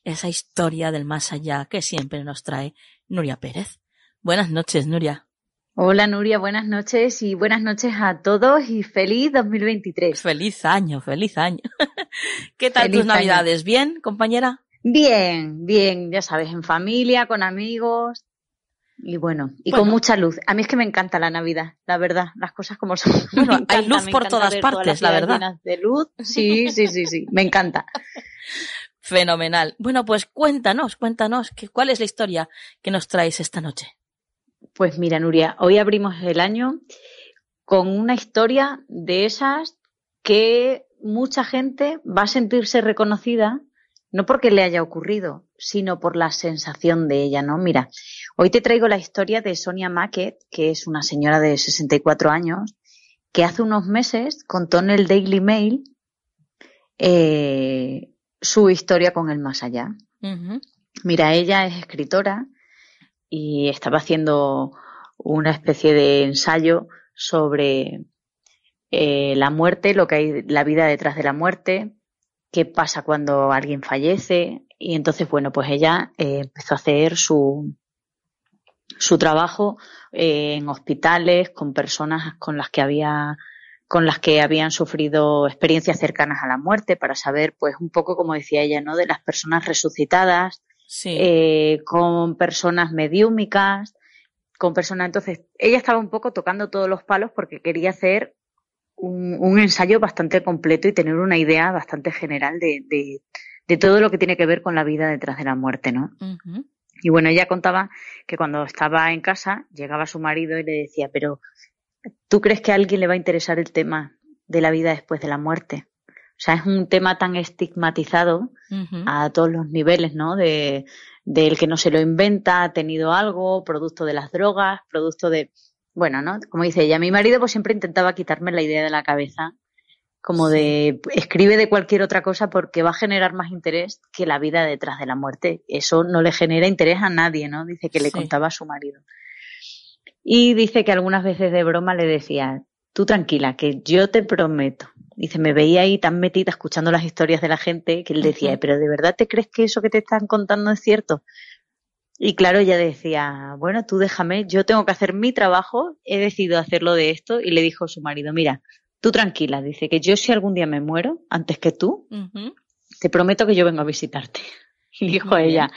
esa historia del más allá que siempre nos trae Nuria Pérez. Buenas noches, Nuria. Hola Nuria, buenas noches y buenas noches a todos y feliz 2023. Feliz año, feliz año. [LAUGHS] ¿Qué tal tus navidades? ¿Bien, compañera? Bien, bien, ya sabes, en familia, con amigos, y bueno, y con mucha luz. A mí es que me encanta la Navidad, la verdad, las cosas como son. [LAUGHS] Bueno, hay luz por todas partes, la verdad. De luz, sí, sí, sí, sí, me encanta. [LAUGHS] Fenomenal. Bueno, pues cuéntanos, cuéntanos, ¿cuál es la historia que nos traes esta noche? Pues mira, Nuria, hoy abrimos el año con una historia de esas que mucha gente va a sentirse reconocida, no porque le haya ocurrido, sino por la sensación de ella, ¿no? Mira, Hoy te traigo la historia de Sonia Mackett, que es una señora de 64 años, que hace unos meses contó en el Daily Mail eh, su historia con el más allá. Mira, ella es escritora y estaba haciendo una especie de ensayo sobre eh, la muerte, lo que hay, la vida detrás de la muerte, qué pasa cuando alguien fallece. Y entonces, bueno, pues ella eh, empezó a hacer su, su trabajo eh, en hospitales con personas con las que había con las que habían sufrido experiencias cercanas a la muerte para saber pues un poco como decía ella no de las personas resucitadas eh, con personas mediúmicas con personas entonces ella estaba un poco tocando todos los palos porque quería hacer un, un ensayo bastante completo y tener una idea bastante general de, de, de todo lo que tiene que ver con la vida detrás de la muerte, ¿no? Y bueno, ella contaba que cuando estaba en casa llegaba su marido y le decía, pero ¿tú crees que a alguien le va a interesar el tema de la vida después de la muerte? O sea, es un tema tan estigmatizado a todos los niveles, ¿no? De, del que no se lo inventa, ha tenido algo, producto de las drogas, producto de, bueno, ¿no? Como dice ella, mi marido pues siempre intentaba quitarme la idea de la cabeza, como de escribe de cualquier otra cosa porque va a generar más interés que la vida detrás de la muerte. Eso no le genera interés a nadie, ¿no? Dice que le contaba a su marido. Y dice que algunas veces de broma le decía, tú tranquila, que yo te prometo. Dice, me veía ahí tan metida escuchando las historias de la gente que él decía, pero ¿de verdad te crees que eso que te están contando es cierto? Y claro, ella decía, bueno, tú déjame, yo tengo que hacer mi trabajo, he decidido hacerlo de esto. Y le dijo a su marido, mira, tú tranquila, dice que yo si algún día me muero, antes que tú, te prometo que yo vengo a visitarte. [LAUGHS] Y dijo ella,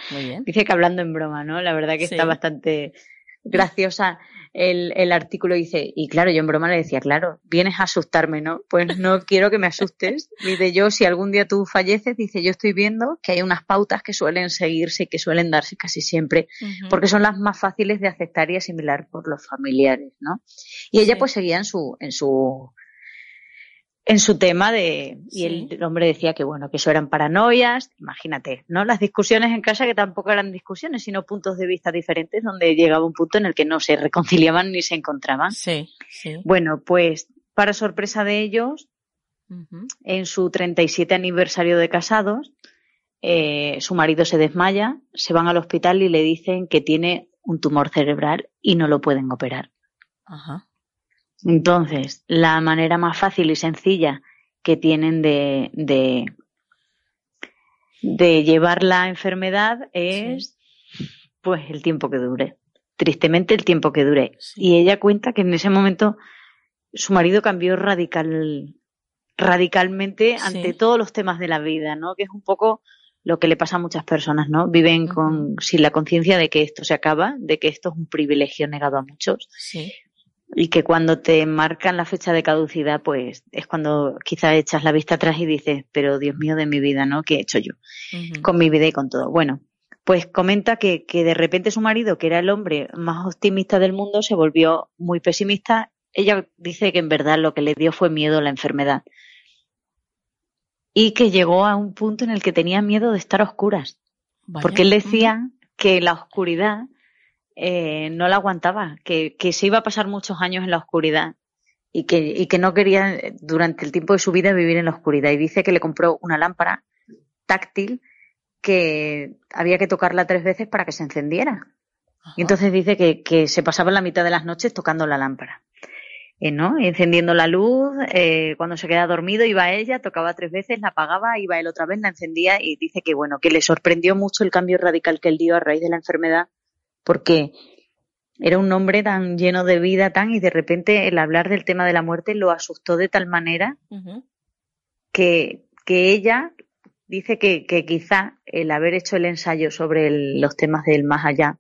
dice que hablando en broma, ¿no? La verdad que está bastante graciosa el, el, artículo dice, y claro, yo en broma le decía, claro, vienes a asustarme, ¿no? Pues no [LAUGHS] quiero que me asustes. Dice yo, si algún día tú falleces, dice, yo estoy viendo que hay unas pautas que suelen seguirse y que suelen darse casi siempre, porque son las más fáciles de aceptar y asimilar por los familiares, ¿no? Y ella pues seguía en su, en su en su tema de y el hombre decía que bueno que eso eran paranoias imagínate no las discusiones en casa que tampoco eran discusiones sino puntos de vista diferentes donde llegaba un punto en el que no se reconciliaban ni se encontraban. Sí, sí. bueno pues para sorpresa de ellos en su 37 aniversario de casados eh, su marido se desmaya se van al hospital y le dicen que tiene un tumor cerebral y no lo pueden operar. Ajá. Entonces, la manera más fácil y sencilla que tienen de, de, de llevar la enfermedad es pues el tiempo que dure. Tristemente el tiempo que dure. Y ella cuenta que en ese momento su marido cambió radical, radicalmente ante todos los temas de la vida, ¿no? Que es un poco lo que le pasa a muchas personas, ¿no? Viven con, sin la conciencia de que esto se acaba, de que esto es un privilegio negado a muchos. Sí y que cuando te marcan la fecha de caducidad, pues es cuando quizás echas la vista atrás y dices, pero Dios mío de mi vida, ¿no? ¿Qué he hecho yo? Con mi vida y con todo. Bueno, pues comenta que, que de repente su marido, que era el hombre más optimista del mundo, se volvió muy pesimista. Ella dice que en verdad lo que le dio fue miedo a la enfermedad. Y que llegó a un punto en el que tenía miedo de estar a oscuras. Porque él decía que la oscuridad eh, no la aguantaba, que, que, se iba a pasar muchos años en la oscuridad y que, y que no quería eh, durante el tiempo de su vida vivir en la oscuridad. Y dice que le compró una lámpara táctil que había que tocarla tres veces para que se encendiera. Y entonces dice que, que, se pasaba la mitad de las noches tocando la lámpara. Eh, ¿no? Encendiendo la luz, eh, cuando se quedaba dormido iba ella, tocaba tres veces, la apagaba, iba él otra vez, la encendía y dice que bueno, que le sorprendió mucho el cambio radical que él dio a raíz de la enfermedad porque era un hombre tan lleno de vida, tan, y de repente el hablar del tema de la muerte lo asustó de tal manera que, que ella dice que, que, quizá el haber hecho el ensayo sobre los temas del más allá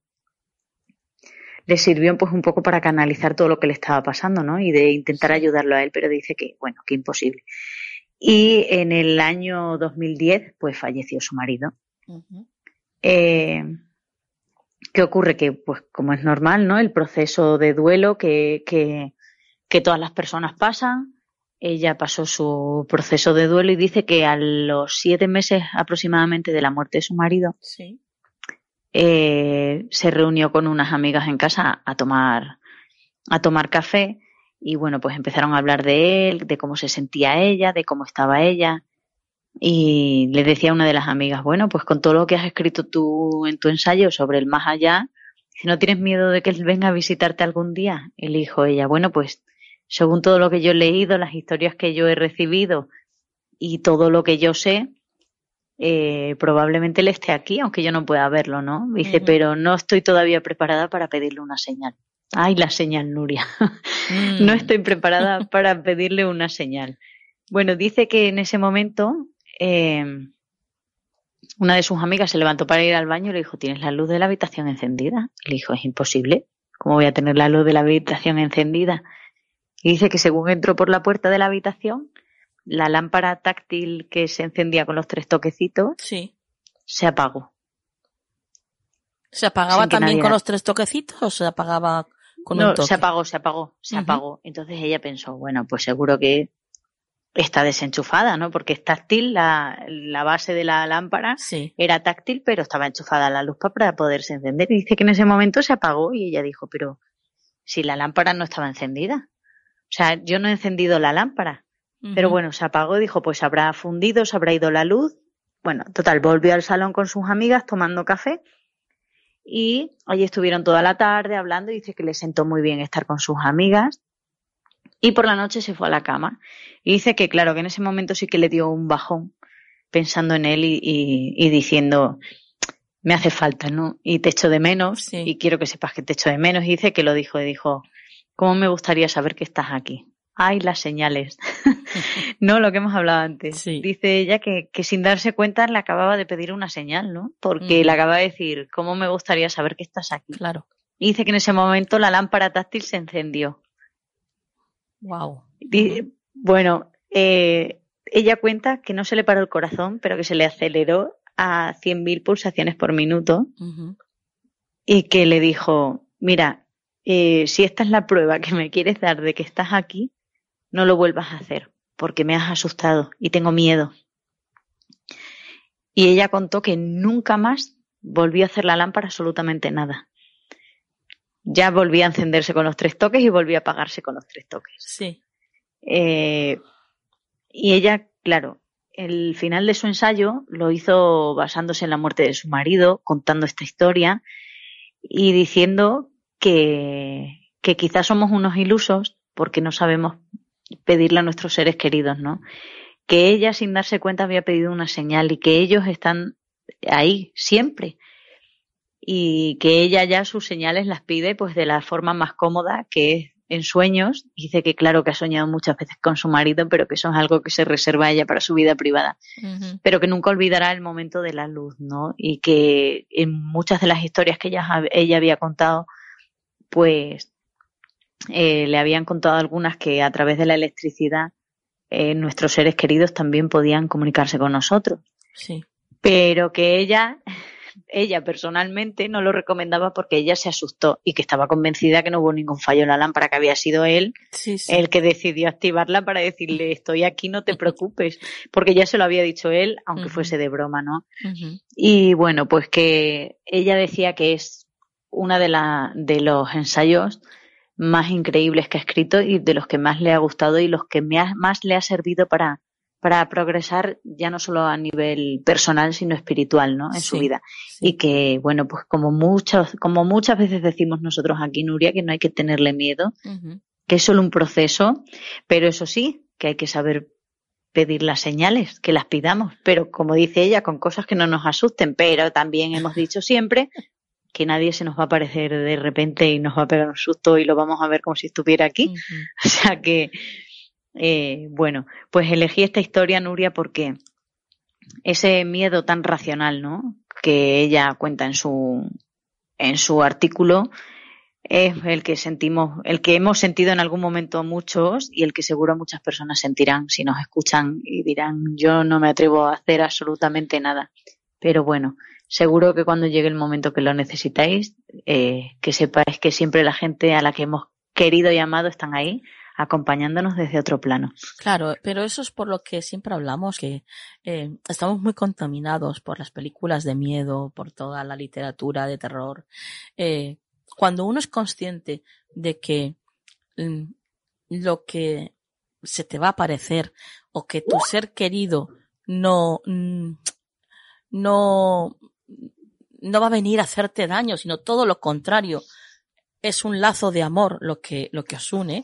le sirvió pues un poco para canalizar todo lo que le estaba pasando, ¿no? Y de intentar ayudarlo a él, pero dice que, bueno, que imposible. Y en el año 2010, pues falleció su marido. eh, ¿Qué ocurre? Que, pues, como es normal, ¿no? El proceso de duelo que, que, que todas las personas pasan. Ella pasó su proceso de duelo y dice que a los siete meses aproximadamente de la muerte de su marido, sí. eh, se reunió con unas amigas en casa a tomar, a tomar café y bueno, pues empezaron a hablar de él, de cómo se sentía ella, de cómo estaba ella. Y le decía a una de las amigas, bueno, pues con todo lo que has escrito tú en tu ensayo sobre el más allá, si no tienes miedo de que él venga a visitarte algún día, el hijo ella, bueno, pues según todo lo que yo he leído, las historias que yo he recibido y todo lo que yo sé, eh, probablemente él esté aquí, aunque yo no pueda verlo, ¿no? Dice, pero no estoy todavía preparada para pedirle una señal. Ay, la señal, Nuria. [LAUGHS] no mm. estoy preparada para pedirle una señal. Bueno, dice que en ese momento eh, una de sus amigas se levantó para ir al baño y le dijo, ¿tienes la luz de la habitación encendida? Le dijo, es imposible. ¿Cómo voy a tener la luz de la habitación encendida? Y dice que según entró por la puerta de la habitación, la lámpara táctil que se encendía con los tres toquecitos sí. se apagó. ¿Se apagaba también con los tres toquecitos o se apagaba con no, un toque? se apagó, se apagó, se apagó. Entonces ella pensó, bueno, pues seguro que está desenchufada, ¿no? Porque es táctil, la, la base de la lámpara sí. era táctil, pero estaba enchufada la luz para poderse encender. Y dice que en ese momento se apagó y ella dijo, pero si la lámpara no estaba encendida. O sea, yo no he encendido la lámpara. Pero bueno, se apagó y dijo, pues habrá fundido, se habrá ido la luz. Bueno, total, volvió al salón con sus amigas tomando café y allí estuvieron toda la tarde hablando y dice que le sentó muy bien estar con sus amigas y por la noche se fue a la cama y dice que claro que en ese momento sí que le dio un bajón pensando en él y, y, diciendo me hace falta, ¿no? Y te echo de menos Sí. y quiero que sepas que te echo de menos y dice que lo dijo y dijo ¿cómo me gustaría saber que estás aquí? Ay, las señales. [LAUGHS] no, lo que hemos hablado antes. Sí. Dice ella que, que sin darse cuenta le acababa de pedir una señal, ¿no? Porque Mm. le acaba de decir, ¿cómo me gustaría saber que estás aquí? Claro. Y dice que en ese momento la lámpara táctil se encendió. Wow. Bueno, eh, ella cuenta que no se le paró el corazón, pero que se le aceleró a 100.000 pulsaciones por minuto y que le dijo, mira, eh, si esta es la prueba que me quieres dar de que estás aquí, no lo vuelvas a hacer, porque me has asustado y tengo miedo. Y ella contó que nunca más volvió a hacer la lámpara absolutamente nada. Ya volvía a encenderse con los tres toques y volvía a apagarse con los tres toques. Sí. Eh, y ella, claro, el final de su ensayo lo hizo basándose en la muerte de su marido, contando esta historia y diciendo que, que quizás somos unos ilusos porque no sabemos pedirle a nuestros seres queridos, ¿no? Que ella, sin darse cuenta, había pedido una señal y que ellos están ahí siempre. Y que ella ya sus señales las pide pues de la forma más cómoda, que es en sueños. Dice que claro que ha soñado muchas veces con su marido, pero que eso es algo que se reserva a ella para su vida privada. Pero que nunca olvidará el momento de la luz, ¿no? Y que en muchas de las historias que ella, ella había contado, pues eh, le habían contado algunas que a través de la electricidad eh, nuestros seres queridos también podían comunicarse con nosotros. Sí. Pero que ella, ella personalmente no lo recomendaba porque ella se asustó y que estaba convencida que no hubo ningún fallo en la lámpara, que había sido él Sí, sí. el que decidió activarla para decirle estoy aquí, no te preocupes, porque ya se lo había dicho él, aunque fuese de broma, ¿no? Y bueno, pues que ella decía que es una de, la, de los ensayos más increíbles que ha escrito y de los que más le ha gustado y los que me ha- más le ha servido para, para progresar ya no solo a nivel personal, sino espiritual, ¿no? En su vida. sí. Y que, bueno, pues como muchos, como muchas veces decimos nosotros aquí, Nuria, que no hay que tenerle miedo, que es solo un proceso, pero eso sí, que hay que saber pedir las señales, que las pidamos, pero como dice ella, con cosas que no nos asusten, pero también hemos [LAUGHS] dicho siempre que nadie se nos va a aparecer de repente y nos va a pegar un susto y lo vamos a ver como si estuviera aquí. [LAUGHS] O sea que, eh, bueno, pues elegí esta historia, Nuria, porque ese miedo tan racional, ¿no? Que ella cuenta en su, en su artículo, es el que sentimos, el que hemos sentido en algún momento muchos y el que seguro muchas personas sentirán si nos escuchan y dirán, yo no me atrevo a hacer absolutamente nada. Pero bueno, seguro que cuando llegue el momento que lo necesitáis, eh, que sepáis que siempre la gente a la que hemos querido y amado están ahí acompañándonos desde otro plano. Claro, pero eso es por lo que siempre hablamos, que eh, estamos muy contaminados por las películas de miedo, por toda la literatura de terror. Eh, cuando uno es consciente de que mm, lo que se te va a aparecer o que tu ser querido no, mm, no, no va a venir a hacerte daño, sino todo lo contrario, es un lazo de amor lo que, lo que os une.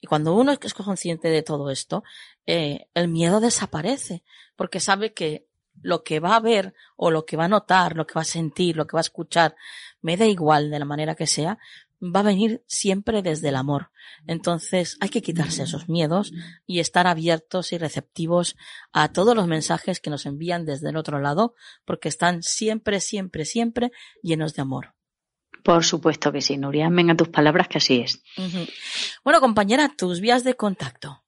Y cuando uno es consciente de todo esto, eh, el miedo desaparece, porque sabe que lo que va a ver o lo que va a notar, lo que va a sentir, lo que va a escuchar, me da igual de la manera que sea, va a venir siempre desde el amor. Entonces hay que quitarse esos miedos y estar abiertos y receptivos a todos los mensajes que nos envían desde el otro lado, porque están siempre, siempre, siempre llenos de amor. Por supuesto que sí, Nuria. Amén a tus palabras que así es. Bueno, compañera, tus vías de contacto.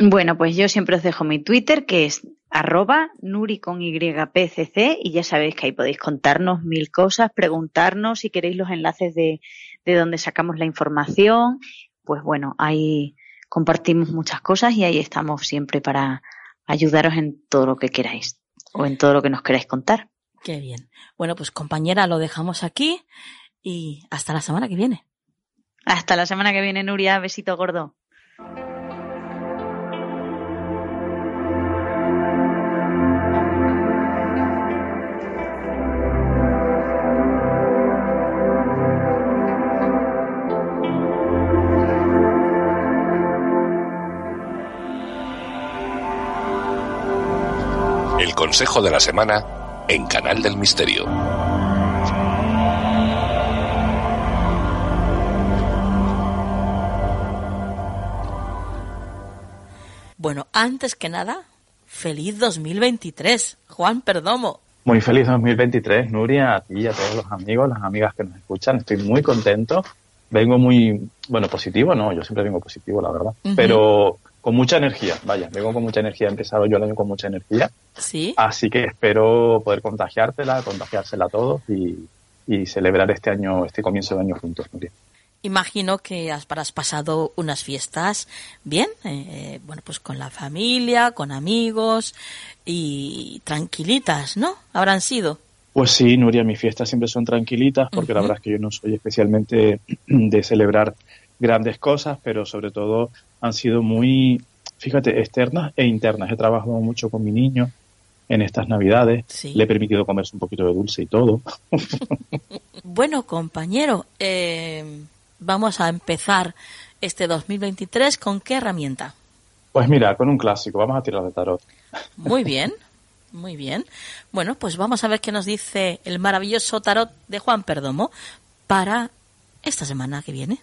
Bueno, pues yo siempre os dejo mi Twitter, que es arroba nuri con ypcc y ya sabéis que ahí podéis contarnos mil cosas, preguntarnos si queréis los enlaces de, de donde sacamos la información. Pues bueno, ahí compartimos muchas cosas y ahí estamos siempre para ayudaros en todo lo que queráis o en todo lo que nos queráis contar. Qué bien. Bueno, pues compañera, lo dejamos aquí y hasta la semana que viene. Hasta la semana que viene, Nuria. Besito gordo. El consejo de la semana en Canal del Misterio. Bueno, antes que nada, feliz 2023, Juan Perdomo. Muy feliz 2023, Nuria, a ti y a todos los amigos, las amigas que nos escuchan. Estoy muy contento. Vengo muy, bueno, positivo, no, yo siempre vengo positivo, la verdad. Pero con mucha energía, vaya, vengo con mucha energía. He empezado yo el año con mucha energía. Sí. Así que espero poder contagiártela, contagiársela a todos y, y celebrar este año, este comienzo de año juntos, Nuria. Imagino que has, pasado unas fiestas bien, eh, bueno, pues con la familia, con amigos y tranquilitas, ¿no? Habrán sido. Pues sí, Nuria, mis fiestas siempre son tranquilitas porque la verdad es que yo no soy especialmente [CLEARS THROAT] de celebrar grandes cosas, pero sobre todo han sido muy, fíjate, externas e internas. He trabajado mucho con mi niño en estas navidades, Sí. le he permitido comerse un poquito de dulce y todo. [LAUGHS] Bueno, compañero, eh, vamos a empezar este 2023 con qué herramienta. Pues mira, con un clásico, vamos a tirar de tarot. Muy [LAUGHS] bien, muy bien. Bueno, pues vamos a ver qué nos dice el maravilloso tarot de Juan Perdomo para esta semana que viene.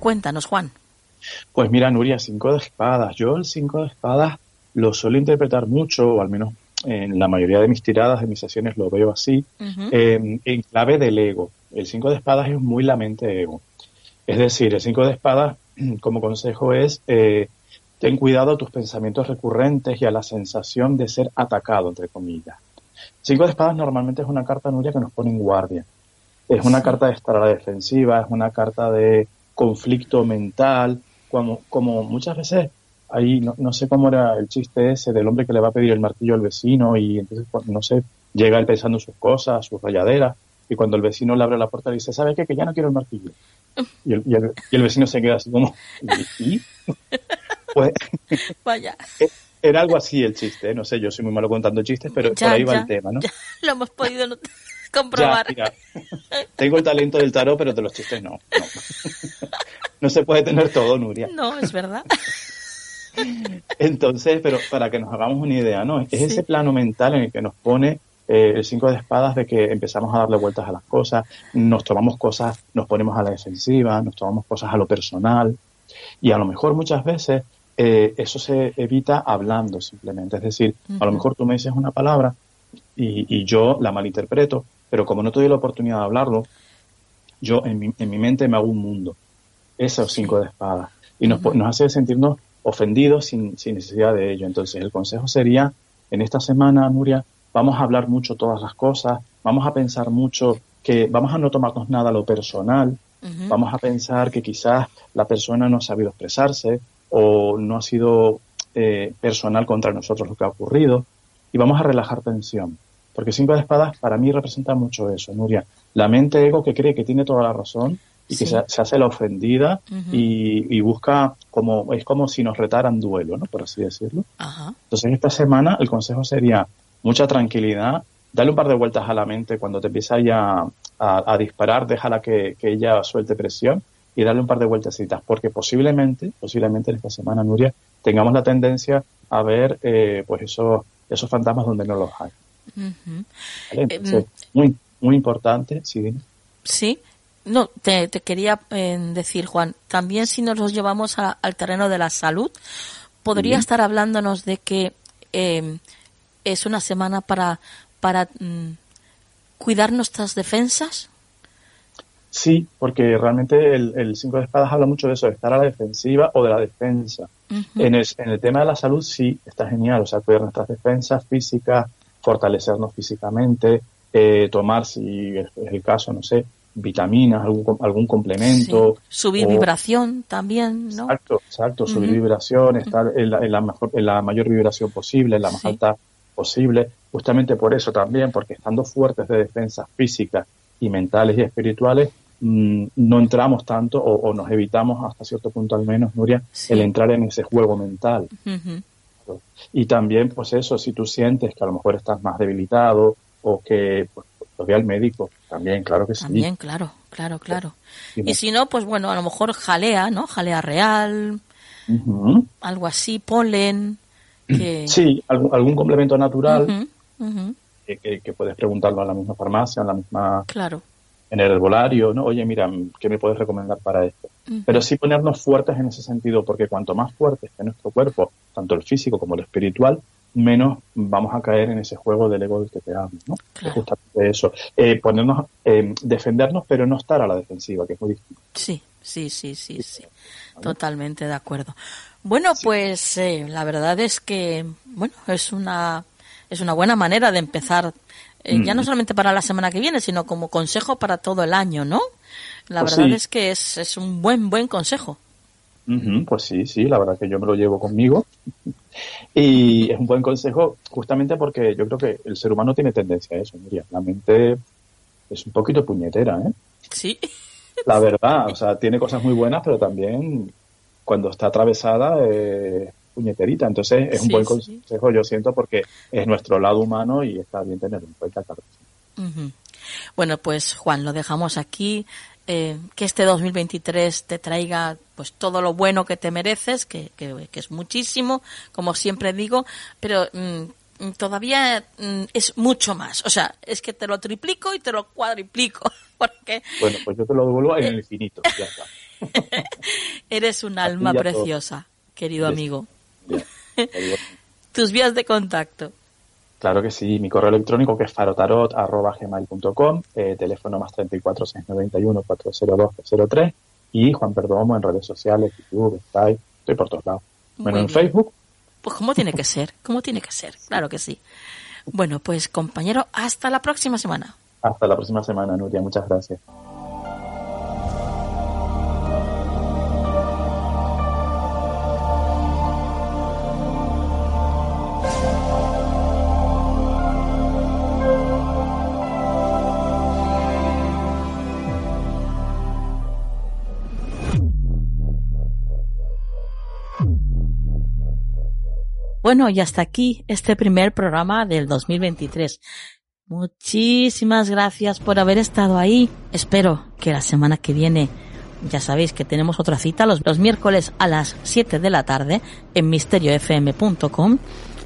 Cuéntanos, Juan. Pues mira, Nuria, cinco de espadas. Yo el cinco de espadas lo suelo interpretar mucho, o al menos en la mayoría de mis tiradas, de mis sesiones lo veo así, eh, en clave del ego. El cinco de espadas es muy la mente ego. Es decir, el cinco de espadas, [CLEARS THROAT] como consejo, es eh, ten cuidado a tus pensamientos recurrentes y a la sensación de ser atacado, entre comillas. Cinco de espadas normalmente es una carta, Nuria, que nos pone en guardia. Es una carta de estar a la defensiva, es una carta de conflicto mental, como, como muchas veces ahí no, no, sé cómo era el chiste ese del hombre que le va a pedir el martillo al vecino y entonces no sé, llega él pensando sus cosas, sus rayaderas y cuando el vecino le abre la puerta le dice, ¿sabe qué? Que ya no quiero el martillo. Y el, y el, y el vecino se queda así como, ¿y? [LAUGHS] Pues, Vaya. Era algo así el chiste, ¿eh? no sé, yo soy muy malo contando chistes, pero ya, por ahí ya, va el tema, ¿no? Ya, lo hemos podido notar comprobar. Ya, tengo el talento del tarot, pero de los chistes no. No, no se puede tener todo, Nuria. No, es verdad. Entonces, pero para que nos hagamos una idea, ¿no? Es sí. ese plano mental en el que nos pone eh, el cinco de espadas de que empezamos a darle vueltas a las cosas, nos tomamos cosas, nos ponemos a la defensiva, nos tomamos cosas a lo personal y a lo mejor muchas veces eh, eso se evita hablando simplemente. Es decir, uh -huh. a lo mejor tú me dices una palabra y, y yo la malinterpreto, pero como no te doy la oportunidad de hablarlo, yo en mi, en mi mente me hago un mundo. Esos cinco de espadas. Y nos, uh -huh. nos hace sentirnos ofendidos sin, sin, necesidad de ello. Entonces, el consejo sería, en esta semana, Nuria, vamos a hablar mucho todas las cosas, vamos a pensar mucho que vamos a no tomarnos nada a lo personal, uh -huh. vamos a pensar que quizás la persona no ha sabido expresarse o no ha sido eh, personal contra nosotros lo que ha ocurrido y vamos a relajar tensión. Porque cinco de espadas para mí representa mucho eso, Nuria. La mente ego que cree que tiene toda la razón y que se, se, hace la ofendida uh -huh. y, y, busca como, es como si nos retaran duelo, ¿no? Por así decirlo. -huh. Entonces esta semana el consejo sería mucha tranquilidad, dale un par de vueltas a la mente cuando te empieza ya a, a disparar, déjala que, que, ella suelte presión y darle un par de vueltecitas, porque posiblemente, posiblemente en esta semana, Nuria, tengamos la tendencia a ver eh, pues esos, esos fantasmas donde no los hay. Uh. Entonces, eh, muy, muy importante, sí. Sí, no, te, te quería eh, decir, Juan, también si nos los llevamos a, al terreno de la salud, podría uh -huh. estar hablándonos de que eh, es una semana para para mm, cuidar nuestras defensas? Sí, porque realmente el, cinco de espadas habla mucho de eso, de estar a la defensiva o de la defensa. en, el, en el tema de la salud sí, está genial, o sea, cuidar nuestras defensas físicas, fortalecernos físicamente, eh, tomar, si es el caso, no sé, vitaminas, algún, algún complemento. Subir vibración también, ¿no? Exacto, exacto, subir vibración, estar en la, en la, mejor, en la mayor vibración posible, en la más alta posible, justamente por eso también, porque estando fuertes de defensa física y mentales y espirituales, mm, no entramos tanto o, nos evitamos hasta cierto punto al menos, Nuria, el entrar en ese juego mental. Y también, pues eso, si tú sientes que a lo mejor estás más debilitado o que pues, lo vea el médico, también, claro que sí. También, claro, claro, claro. Y si no, pues bueno, a lo mejor jalea, ¿no? Jalea real, algo así, polen. [CLEARS THROAT] Sí, algún, complemento natural Que, puedes preguntarlo a la misma farmacia, en la misma... Claro. En el herbolario, ¿no? Oye, mira, ¿qué me puedes recomendar para esto? Pero sí ponernos fuertes en ese sentido, porque cuanto más fuerte esté nuestro cuerpo, tanto el físico como el espiritual, menos vamos a caer en ese juego del ego del que te hablo, ¿no? justamente eso. Eh, ponernos, eh, defendernos, pero no estar a la defensiva, que es muy difícil. Sí, sí, sí, sí, sí. Totalmente de acuerdo. Bueno, pues eh, la verdad es que, bueno, es una, es una buena manera de empezar, ya no mm. solamente para la semana que viene, sino como consejo para todo el año, ¿no? La pues verdad es que es, es un buen, buen consejo pues sí, sí, la verdad que yo me lo llevo conmigo. [LAUGHS] y es un buen consejo justamente porque yo creo que el ser humano tiene tendencia a eso, Miriam. La mente es un poquito puñetera, ¿eh? Sí. [LAUGHS] La verdad, o sea, tiene cosas muy buenas, pero también cuando está atravesada es puñeterita. Entonces es un buen consejo, yo siento, porque es nuestro lado humano y está bien tenerlo en cuenta. Claro. Bueno, pues Juan, lo dejamos aquí. Eh, que este 2023 te traiga pues todo lo bueno que te mereces, que, que, es muchísimo, como siempre digo, pero mm, todavía mm, es mucho más. O sea, es que te lo triplico y te lo cuadriplico. [LAUGHS] Porque, bueno, pues yo te lo devuelvo en el infinito. Ya está. [LAUGHS] Eres un alma preciosa, querido amigo. Tus vías de contacto. Claro que sí, mi correo electrónico que es farotarot.gmail.com, eh, teléfono más 34 691 402 03 y Juan Perdomo en redes sociales, YouTube, Skype, estoy por todos lados. Bueno, en Facebook. Pues como tiene que ser, como tiene que ser, claro que sí. Bueno, pues compañero, hasta la próxima semana. Hasta la próxima semana, Nuria, muchas gracias. Bueno, y hasta aquí este primer programa del 2023. Muchísimas gracias por haber estado ahí. Espero que la semana que viene, ya sabéis que tenemos otra cita los, miércoles a las 7 de la tarde en misteriofm.com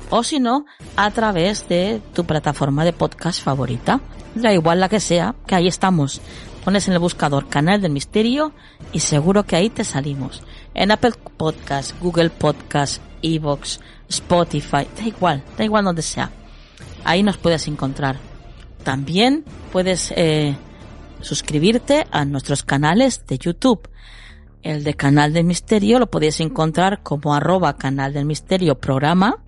o si no, a través de tu plataforma de podcast favorita. Da igual la que sea, que ahí estamos. Pones en el buscador Canal del Misterio y seguro que ahí te salimos. En Apple Podcast, Google Podcast, Evox, Spotify, da igual, da igual donde sea. Ahí nos puedes encontrar. También puedes eh, suscribirte a nuestros canales de YouTube. El de Canal del Misterio lo podéis encontrar como arroba Canal del Misterio programa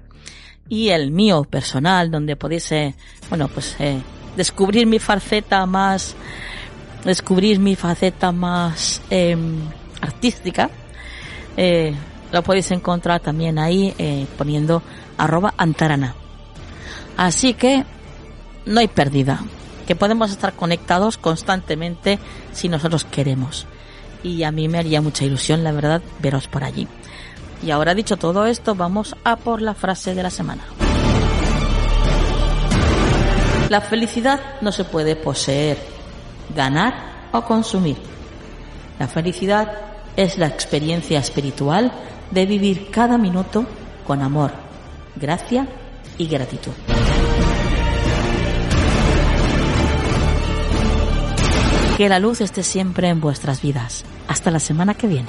y el mío personal donde podéis, eh, bueno, pues eh, descubrir mi faceta más, descubrir mi faceta más em, artística. Lo podéis encontrar también ahí eh, poniendo arroba antarana. Así que no hay pérdida, que podemos estar conectados constantemente si nosotros queremos. Y a mí me haría mucha ilusión, la verdad, veros por allí. Y ahora dicho todo esto, vamos a por la frase de la semana. La felicidad no se puede poseer, ganar o consumir. La felicidad es la experiencia espiritual de vivir cada minuto con amor, gracia y gratitud. Que la luz esté siempre en vuestras vidas. Hasta la semana que viene.